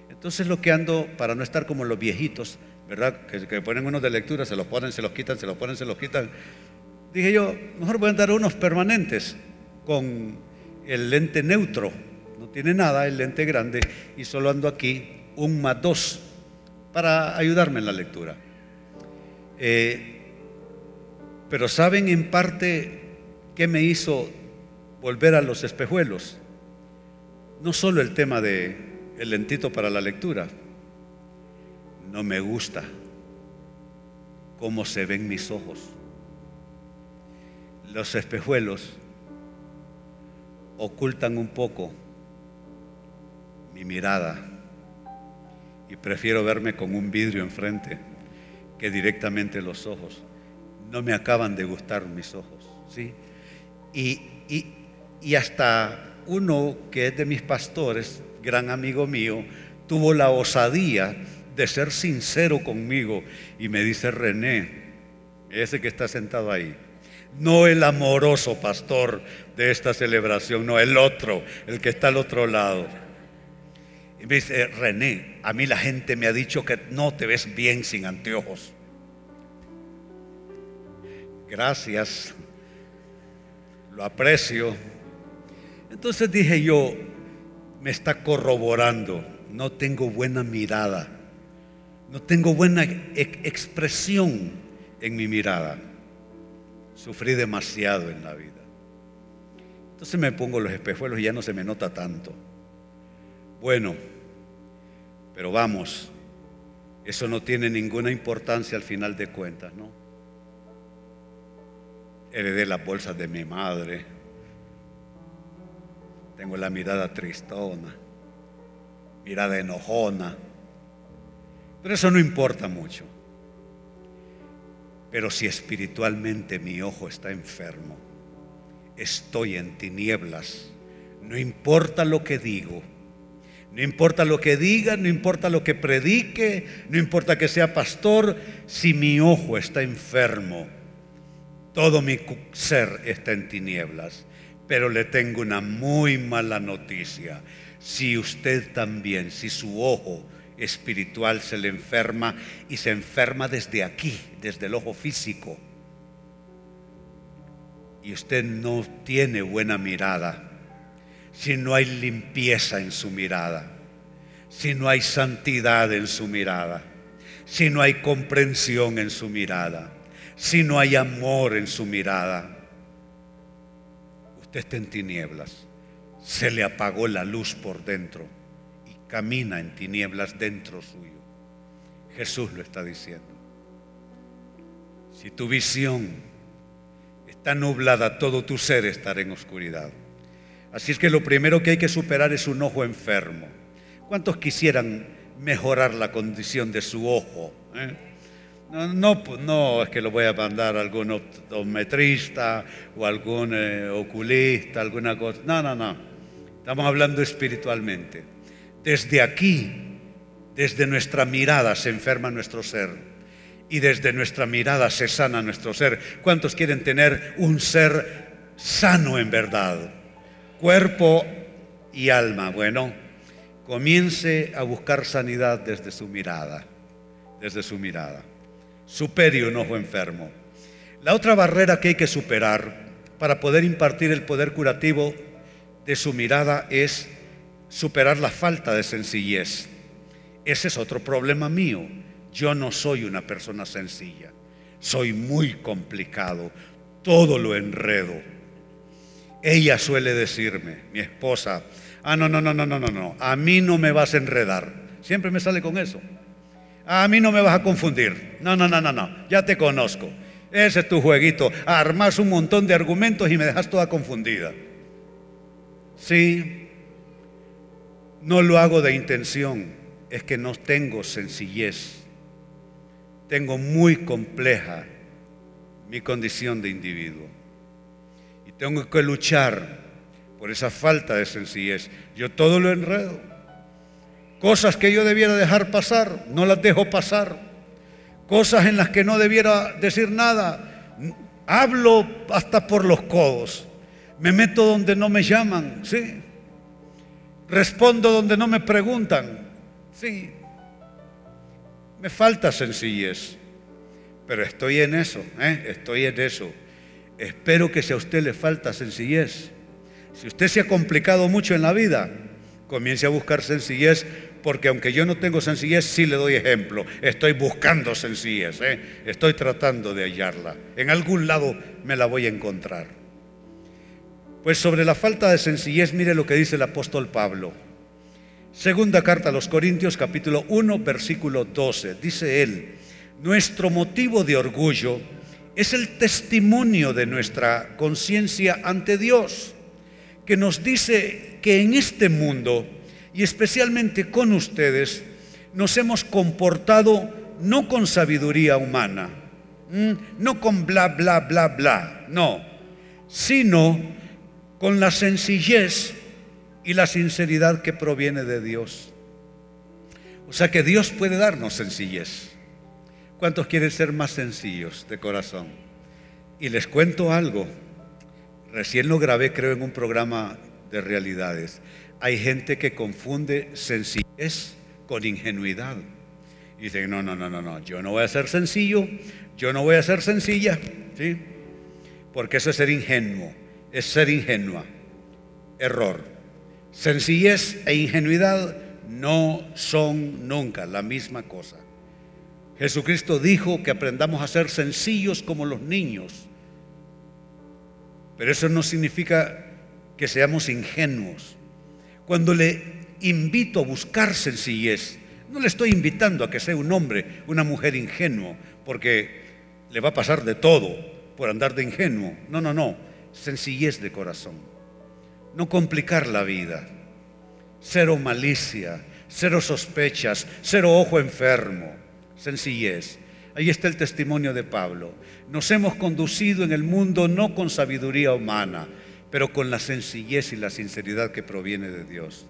Speaker 1: Entonces lo que ando, para no estar como los viejitos, ¿verdad? Que, ponen unos de lectura, se los ponen, se los quitan, se los ponen, se los quitan. Dije yo, mejor voy a dar unos permanentes con el lente neutro. No tiene nada el lente grande y solo ando aquí un más dos para ayudarme en la lectura. Eh, pero ¿saben en parte qué me hizo volver a los espejuelos? No solo el tema de lentito para la lectura, no me gusta cómo se ven mis ojos. Los espejuelos ocultan un poco mi mirada y prefiero verme con un vidrio enfrente que directamente los ojos. No me acaban de gustar mis ojos, ¿sí? Y, y hasta uno que es de mis pastores, gran amigo mío, tuvo la osadía de ser sincero conmigo y me dice René, ese que está sentado ahí, no el amoroso pastor de esta celebración, no el otro, el que está al otro lado. Y me dice, René, a mí la gente me ha dicho que no te ves bien sin anteojos. Gracias, lo aprecio. Entonces dije yo, me está corroborando, no tengo buena mirada no tengo buena expresión en mi mirada. Sufrí demasiado en la vida. Entonces me pongo los espejuelos y ya no se me nota tanto. Bueno, pero vamos, eso no tiene ninguna importancia al final de cuentas, ¿no? Heredé las bolsas de mi madre. Tengo la mirada tristona, mirada enojona pero eso no importa mucho. Pero si espiritualmente mi ojo está enfermo, estoy en tinieblas, No importa lo que digo, no importa lo que diga, no importa lo que predique, no importa que sea pastor, si mi ojo está enfermo, todo mi ser está en tinieblas. Pero le tengo una muy mala noticia. Si usted también, si su ojo espiritual se le enferma y se enferma desde aquí, desde el ojo físico, y usted no tiene buena mirada, si no hay limpieza en su mirada, si no hay santidad en su mirada, si no hay comprensión en su mirada, si no hay amor en su mirada, usted está en tinieblas, se le apagó la luz por dentro y camina en tinieblas dentro suyo. Jesús lo está diciendo. Si tu visión está nublada, todo tu ser estará en oscuridad. Así es que lo primero que hay que superar es un ojo enfermo. ¿Cuántos quisieran mejorar la condición de su ojo? Eh? No, no, es que lo voy a mandar a algún optometrista o algún eh, oculista, alguna cosa. No, no, no. Estamos hablando espiritualmente. Desde aquí, desde nuestra mirada se enferma nuestro ser y desde nuestra mirada se sana nuestro ser. ¿Cuántos quieren tener un ser sano en verdad? cuerpo y alma. Bueno, comience a buscar sanidad desde su mirada, desde su mirada. Supere un ojo enfermo. La otra barrera que hay que superar para poder impartir el poder curativo de su mirada es superar la falta de sencillez. Ese es otro problema mío. Yo no soy una persona sencilla. Soy muy complicado. Todo lo enredo ella suele decirme, mi esposa, ah, no, no, no, no, no, no, no, a mí no me vas a enredar. Siempre me sale con eso. A mí no me vas a confundir. No, no, no, no, no, ya te conozco. Ese es tu jueguito. Armas un montón de argumentos y me dejas toda confundida. Sí, no lo hago de intención, es que no tengo sencillez. Tengo muy compleja mi condición de individuo. Tengo que luchar por esa falta de sencillez. Yo todo lo enredo. Cosas que yo debiera dejar pasar, no las dejo pasar. Cosas en las que no debiera decir nada, hablo hasta por los codos. Me meto donde no me llaman, sí. Respondo donde no me preguntan, sí. Me falta sencillez, pero estoy en eso, ¿eh? estoy en eso. Espero que si a usted le falta sencillez, si usted se ha complicado mucho en la vida, comience a buscar sencillez, porque aunque yo no tengo sencillez, sí le doy ejemplo. Estoy buscando sencillez, ¿eh? estoy tratando de hallarla. En algún lado me la voy a encontrar. Pues sobre la falta de sencillez, mire lo que dice el apóstol Pablo. Segunda carta a los Corintios, capítulo 1, versículo 12. Dice él, nuestro motivo de orgullo es el testimonio de nuestra conciencia ante Dios, que nos dice que en este mundo, y especialmente con ustedes, nos hemos comportado no con sabiduría humana, no con bla, bla, bla, bla, no, sino con la sencillez y la sinceridad que proviene de Dios. O sea que Dios puede darnos sencillez. ¿Cuántos quieren ser más sencillos de corazón? Y les cuento algo. Recién lo grabé, creo, en un programa de realidades. Hay gente que confunde sencillez con ingenuidad. Y dicen, no, no, no, no, no, yo no voy a ser sencillo, yo no voy a ser sencilla, ¿sí? Porque eso es ser ingenuo, es ser ingenua. Error. Sencillez e ingenuidad no son nunca la misma cosa. Jesucristo dijo que aprendamos a ser sencillos como los niños. Pero eso no significa que seamos ingenuos. Cuando le invito a buscar sencillez, no le estoy invitando a que sea un hombre, una mujer ingenuo, porque le va a pasar de todo por andar de ingenuo. No, no, no. Sencillez de corazón. No complicar la vida. Cero malicia, cero sospechas, cero ojo enfermo sencillez. Ahí está el testimonio de Pablo. Nos hemos conducido en el mundo no con sabiduría humana. Pero con la sencillez y la sinceridad que proviene de Dios.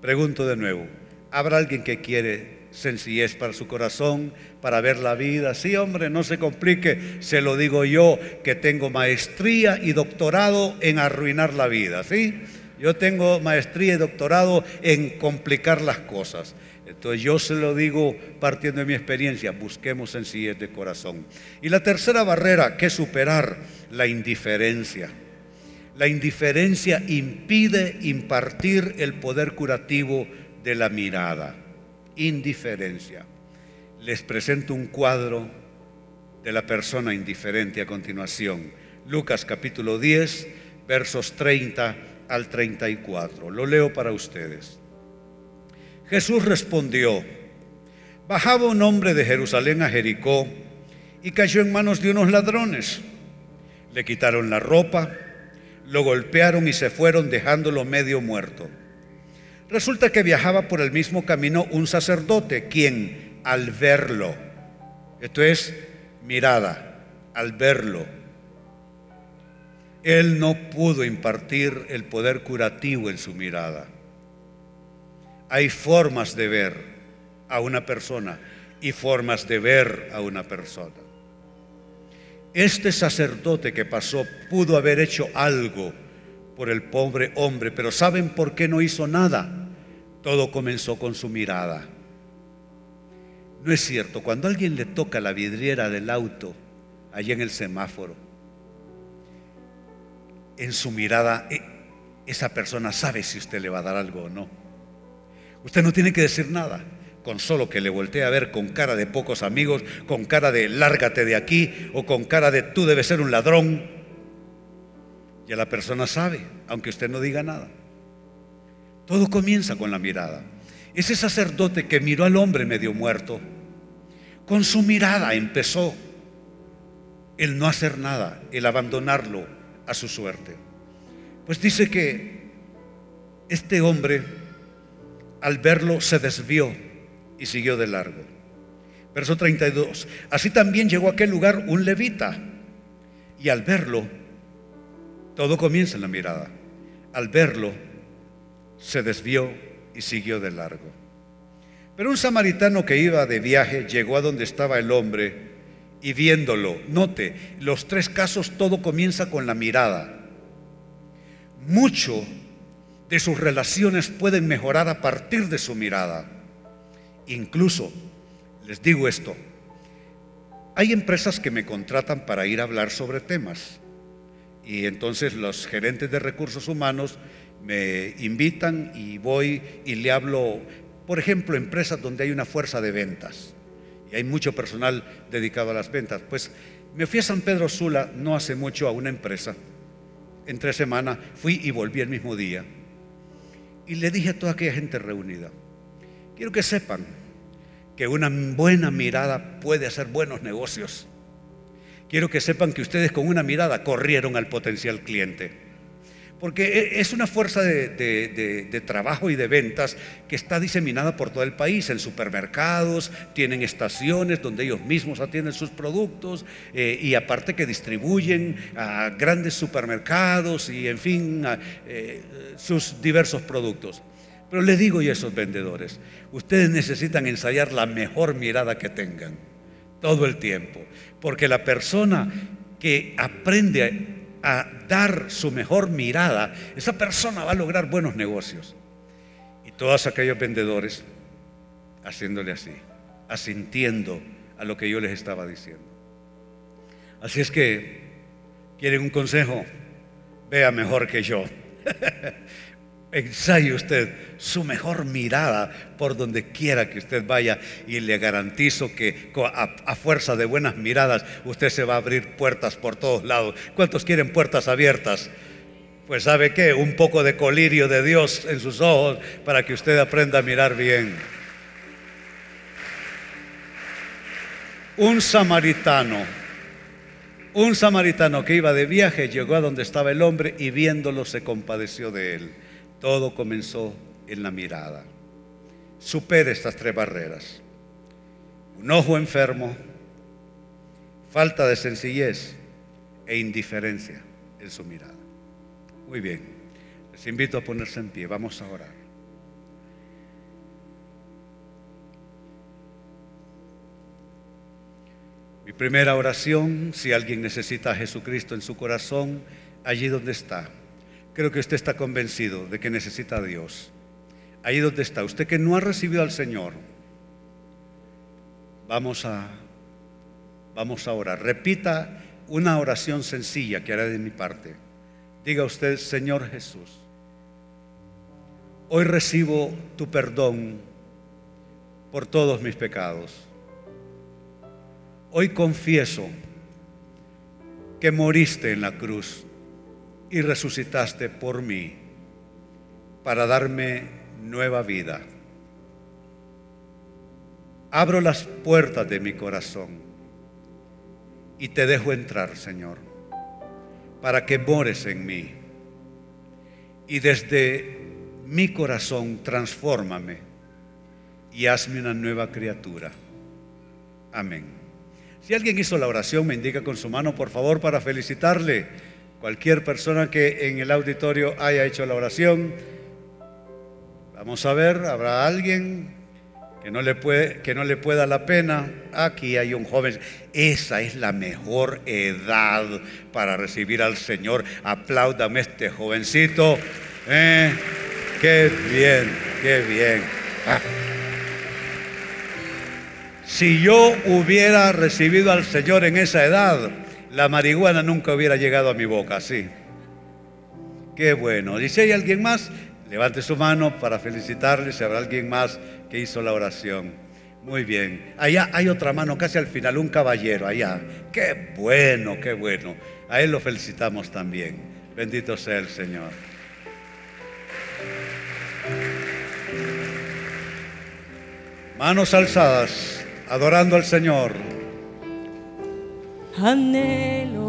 Speaker 1: Pregunto de nuevo, ¿habrá alguien que quiere sencillez para su corazón, para ver la vida? Sí, hombre, no se complique, se lo digo yo, que tengo maestría y doctorado en arruinar la vida, ¿sí? Yo tengo maestría y doctorado en complicar las cosas. Entonces yo se lo digo partiendo de mi experiencia, busquemos sencillez de corazón. Y la tercera barrera que superar, la indiferencia. La indiferencia impide impartir el poder curativo de la mirada. Indiferencia. Les presento un cuadro de la persona indiferente a continuación. Lucas capítulo 10, versos 30 al 34. Lo leo para ustedes. Jesús respondió, bajaba un hombre de Jerusalén a Jericó y cayó en manos de unos ladrones. Le quitaron la ropa, lo golpearon y se fueron dejándolo medio muerto. Resulta que viajaba por el mismo camino un sacerdote, quien al verlo, esto es mirada, al verlo, él no pudo impartir el poder curativo en su mirada. Hay formas de ver a una persona y formas de ver a una persona. Este sacerdote que pasó pudo haber hecho algo por el pobre hombre, pero ¿saben por qué no hizo nada? Todo comenzó con su mirada. No es cierto, cuando alguien le toca la vidriera del auto, allí en el semáforo, en su mirada, eh, esa persona sabe si usted le va a dar algo o no. Usted no tiene que decir nada, con solo que le voltee a ver con cara de pocos amigos, con cara de lárgate de aquí o con cara de tú debes ser un ladrón. Ya la persona sabe, aunque usted no diga nada. Todo comienza con la mirada. Ese sacerdote que miró al hombre medio muerto, con su mirada empezó el no hacer nada, el abandonarlo, a su suerte. Pues dice que este hombre al verlo se desvió y siguió de largo. Verso 32. Así también llegó a aquel lugar un levita y al verlo, todo comienza en la mirada. Al verlo, se desvió y siguió de largo. Pero un samaritano que iba de viaje llegó a donde estaba el hombre y viéndolo. Note, los tres casos todo comienza con la mirada. Mucho de sus relaciones pueden mejorar a partir de su mirada. Incluso, les digo esto, hay empresas que me contratan para ir a hablar sobre temas. Y entonces los gerentes de recursos humanos me invitan y voy y le hablo, por ejemplo, empresas donde hay una fuerza de ventas y hay mucho personal dedicado a las ventas. Pues me fui a San Pedro Sula no hace mucho a una empresa. En tres semanas fui y volví el mismo día. Y le dije a toda aquella gente reunida, quiero que sepan que una buena mirada puede hacer buenos negocios. Quiero que sepan que ustedes con una mirada corrieron al potencial cliente porque e, es una fuerza de, trabajo y de ventas que está diseminada por todo el país. En supermercados tienen estaciones donde ellos mismos atienden sus productos eh, y aparte que distribuyen a grandes supermercados y en fin eh, sus diversos productos. Pero les digo yo a esos vendedores, ustedes necesitan ensayar la mejor mirada que tengan todo el tiempo, porque la persona que aprende a dar su mejor mirada, esa persona va a lograr buenos negocios. Y todos aquellos vendedores haciéndole así, asintiendo a lo que yo les estaba diciendo. Así es que, ¿quieren un consejo? Vea mejor que yo. Ensaye usted su mejor mirada por donde quiera que usted vaya y le garantizo que a, fuerza de buenas miradas usted se va a abrir puertas por todos lados. ¿Cuántos quieren puertas abiertas? Pues sabe qué, un poco de colirio de Dios en sus ojos para que usted aprenda a mirar bien. Un samaritano, un samaritano que iba de viaje llegó a donde estaba el hombre y viéndolo se compadeció de él. Todo comenzó en la mirada. Supere estas tres barreras. Un ojo enfermo, falta de sencillez e indiferencia en su mirada. Muy bien. Les invito a ponerse en pie. Vamos a orar. Mi primera oración, si alguien necesita a Jesucristo en su corazón, allí donde está. Creo que usted está convencido de que necesita a Dios. Allí donde está. Usted que no ha recibido al Señor. Vamos a vamos a orar. Repita una oración sencilla que haré de mi parte. Diga usted, Señor Jesús, hoy recibo tu perdón por todos mis pecados. Hoy confieso que moriste en la cruz y resucitaste por mí para darme nueva vida. Abro las puertas de mi corazón y te dejo entrar, Señor para que mores en mí. Y desde mi corazón transfórmame y hazme una nueva criatura. Amén. Si alguien hizo la oración, me indica con su mano, por favor, para felicitarle. Cualquier persona que en el auditorio haya hecho la oración. Vamos a ver, ¿habrá alguien? que no le, puede, que no le pueda la pena. Aquí hay un joven. Esa es la mejor edad para recibir al Señor. Apláudame este jovencito. Eh, qué bien, qué bien. Ah. Si yo hubiera recibido al Señor en esa edad, la marihuana nunca hubiera llegado a mi boca, sí. Qué bueno. ¿Y si hay alguien más? Levante su mano para felicitarle, si habrá alguien más que hizo la oración. Muy bien. Allá hay otra mano, casi al final, un caballero, allá. Qué bueno, qué bueno. A él lo felicitamos también. Bendito sea el Señor. Manos alzadas, adorando al Señor.
Speaker 2: Anhelo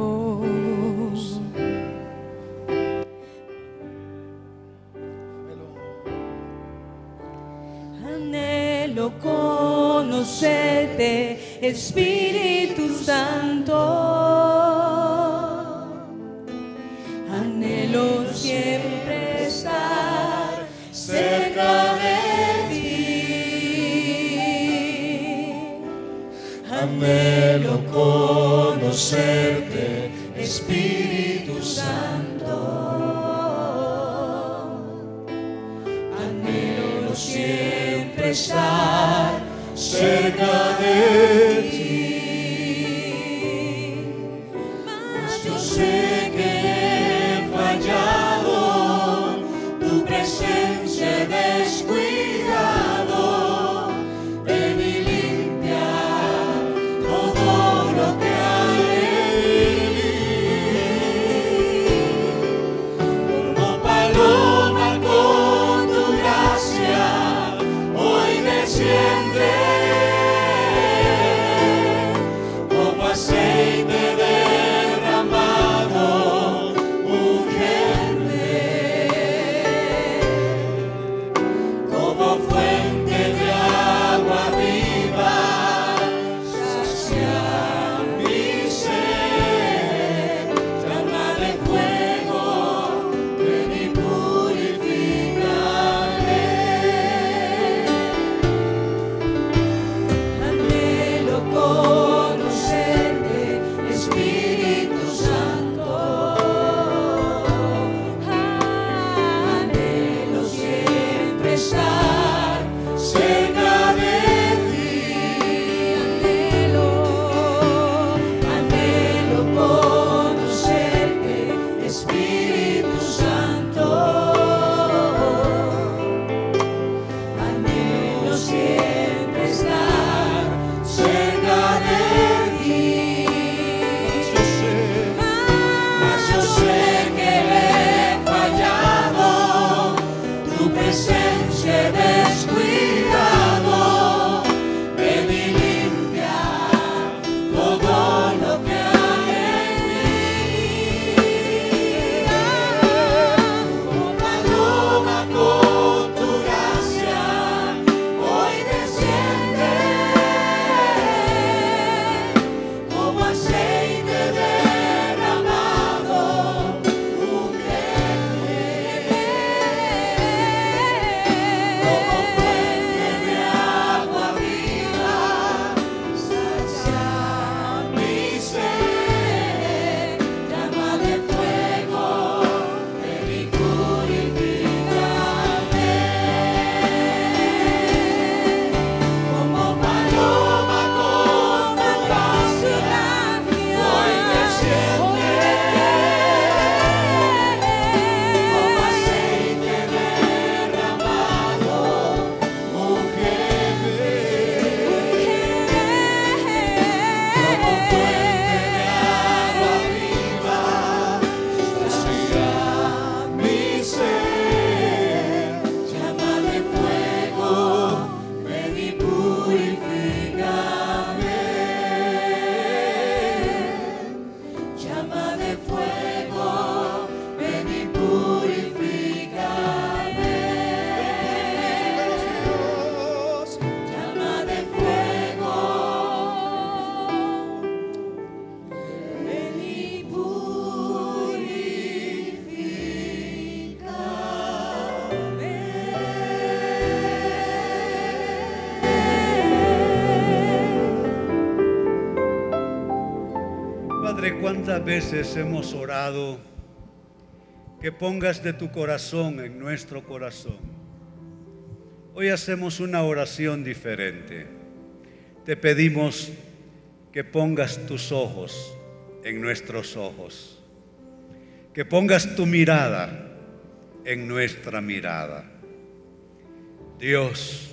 Speaker 2: conocerte, Espíritu Santo. Anhelo siempre estar cerca Anhelo conocerte, Espíritu Santo. Anhelo siempre estar cerca de ti.
Speaker 1: Veces hemos orado que pongas de tu corazón en nuestro corazón? Hoy hacemos una oración diferente. Te pedimos que pongas tus ojos en nuestros ojos, que pongas tu mirada en nuestra mirada. Dios,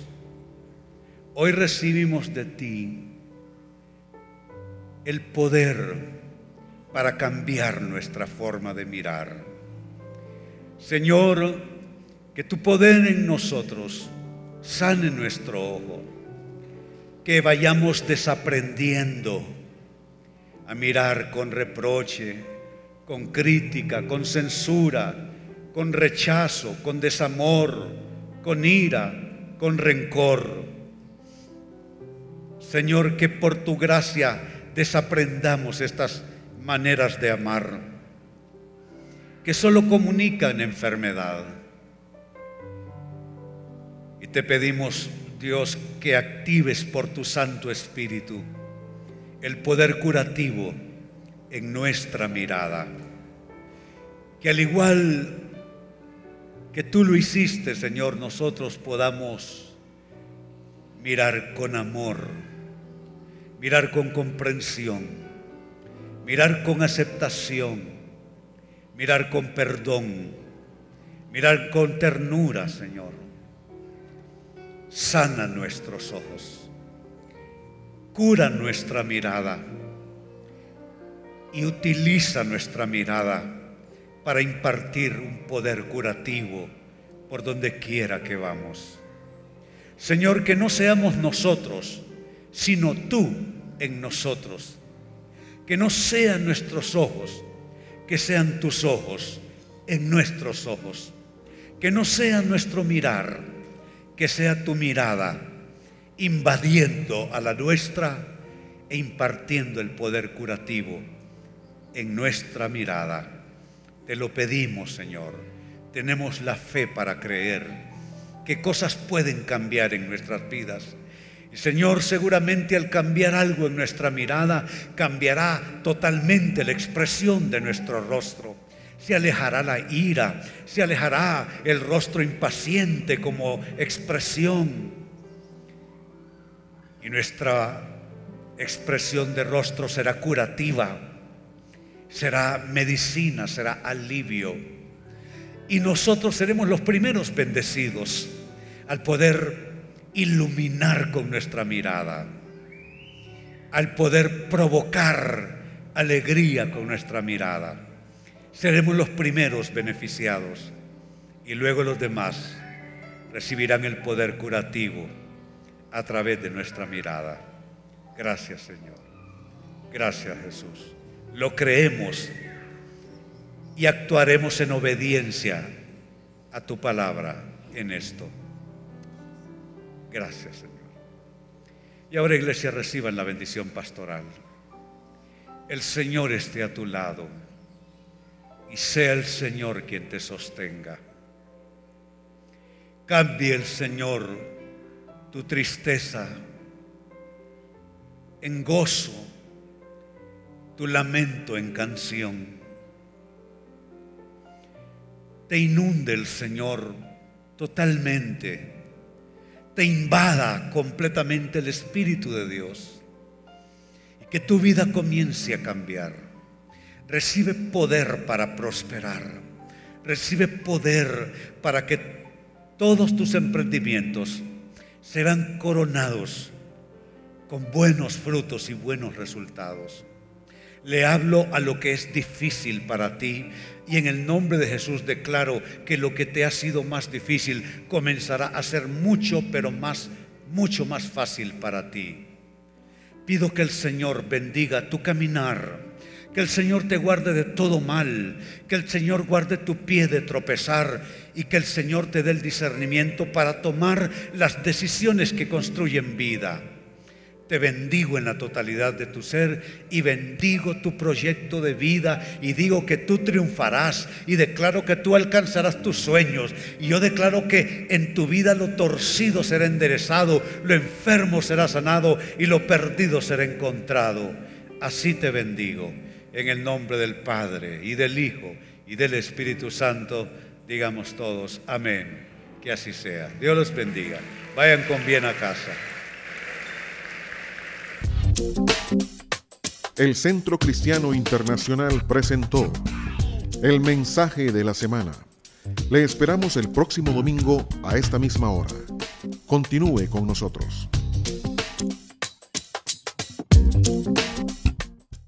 Speaker 1: hoy recibimos de ti el poder para cambiar nuestra forma de mirar. Señor, que tu poder en nosotros sane nuestro ojo, que vayamos desaprendiendo a mirar con reproche, con crítica, con censura, con rechazo, con desamor, con ira, con rencor. Señor, que por tu gracia desaprendamos estas maneras de amar que solo comunican enfermedad. Y te pedimos, Dios, que actives por tu Santo Espíritu el poder curativo en nuestra mirada. Que al igual que tú lo hiciste, Señor, nosotros podamos mirar con amor, mirar con comprensión, mirar con aceptación, mirar con perdón, mirar con ternura, Señor. Sana nuestros ojos, cura nuestra mirada y utiliza nuestra mirada para impartir un poder curativo por donde quiera que vamos. Señor, que no seamos nosotros, sino tú en nosotros. Que no sean nuestros ojos, que sean tus ojos en nuestros ojos. Que no sea nuestro mirar, que sea tu mirada invadiendo a la nuestra e impartiendo el poder curativo en nuestra mirada. Te lo pedimos, Señor. Tenemos la fe para creer que cosas pueden cambiar en nuestras vidas. Señor, seguramente al cambiar algo en nuestra mirada, cambiará totalmente la expresión de nuestro rostro. Se alejará la ira, se alejará el rostro impaciente como expresión. Y nuestra expresión de rostro será curativa, será medicina, será alivio. Y nosotros seremos los primeros bendecidos al poder iluminar con nuestra mirada, al poder provocar alegría con nuestra mirada. Seremos los primeros beneficiados y luego los demás recibirán el poder curativo a través de nuestra mirada. Gracias Señor. Gracias Jesús. Lo creemos y actuaremos en obediencia a tu palabra en esto. Gracias Señor. Y ahora iglesia reciban la bendición pastoral. El Señor esté a tu lado y sea el Señor quien te sostenga. Cambie el Señor tu tristeza en gozo, tu lamento en canción. Te inunde el Señor totalmente, te invada completamente el Espíritu de Dios y que tu vida comience a cambiar. Recibe poder para prosperar, recibe poder para que todos tus emprendimientos serán coronados con buenos frutos y buenos resultados. Le hablo a lo que es difícil para ti y en el nombre de Jesús declaro que lo que te ha sido más difícil comenzará a ser mucho, pero más, mucho más fácil para ti. Pido que el Señor bendiga tu caminar, que el Señor te guarde de todo mal, que el Señor guarde tu pie de tropezar y que el Señor te dé el discernimiento para tomar las decisiones que construyen vida. Te bendigo en la totalidad de tu ser y bendigo tu proyecto de vida y digo que tú triunfarás y declaro que tú alcanzarás tus sueños. Y yo declaro que en tu vida lo torcido será enderezado, lo enfermo será sanado y lo perdido será encontrado. Así te bendigo En el nombre del Padre y del Hijo y del Espíritu Santo, digamos todos, amén. Que así sea. Dios los bendiga. Vayan con bien a casa.
Speaker 3: El Centro Cristiano Internacional presentó el mensaje de la semana. Le esperamos el próximo domingo a esta misma hora. Continúe con nosotros.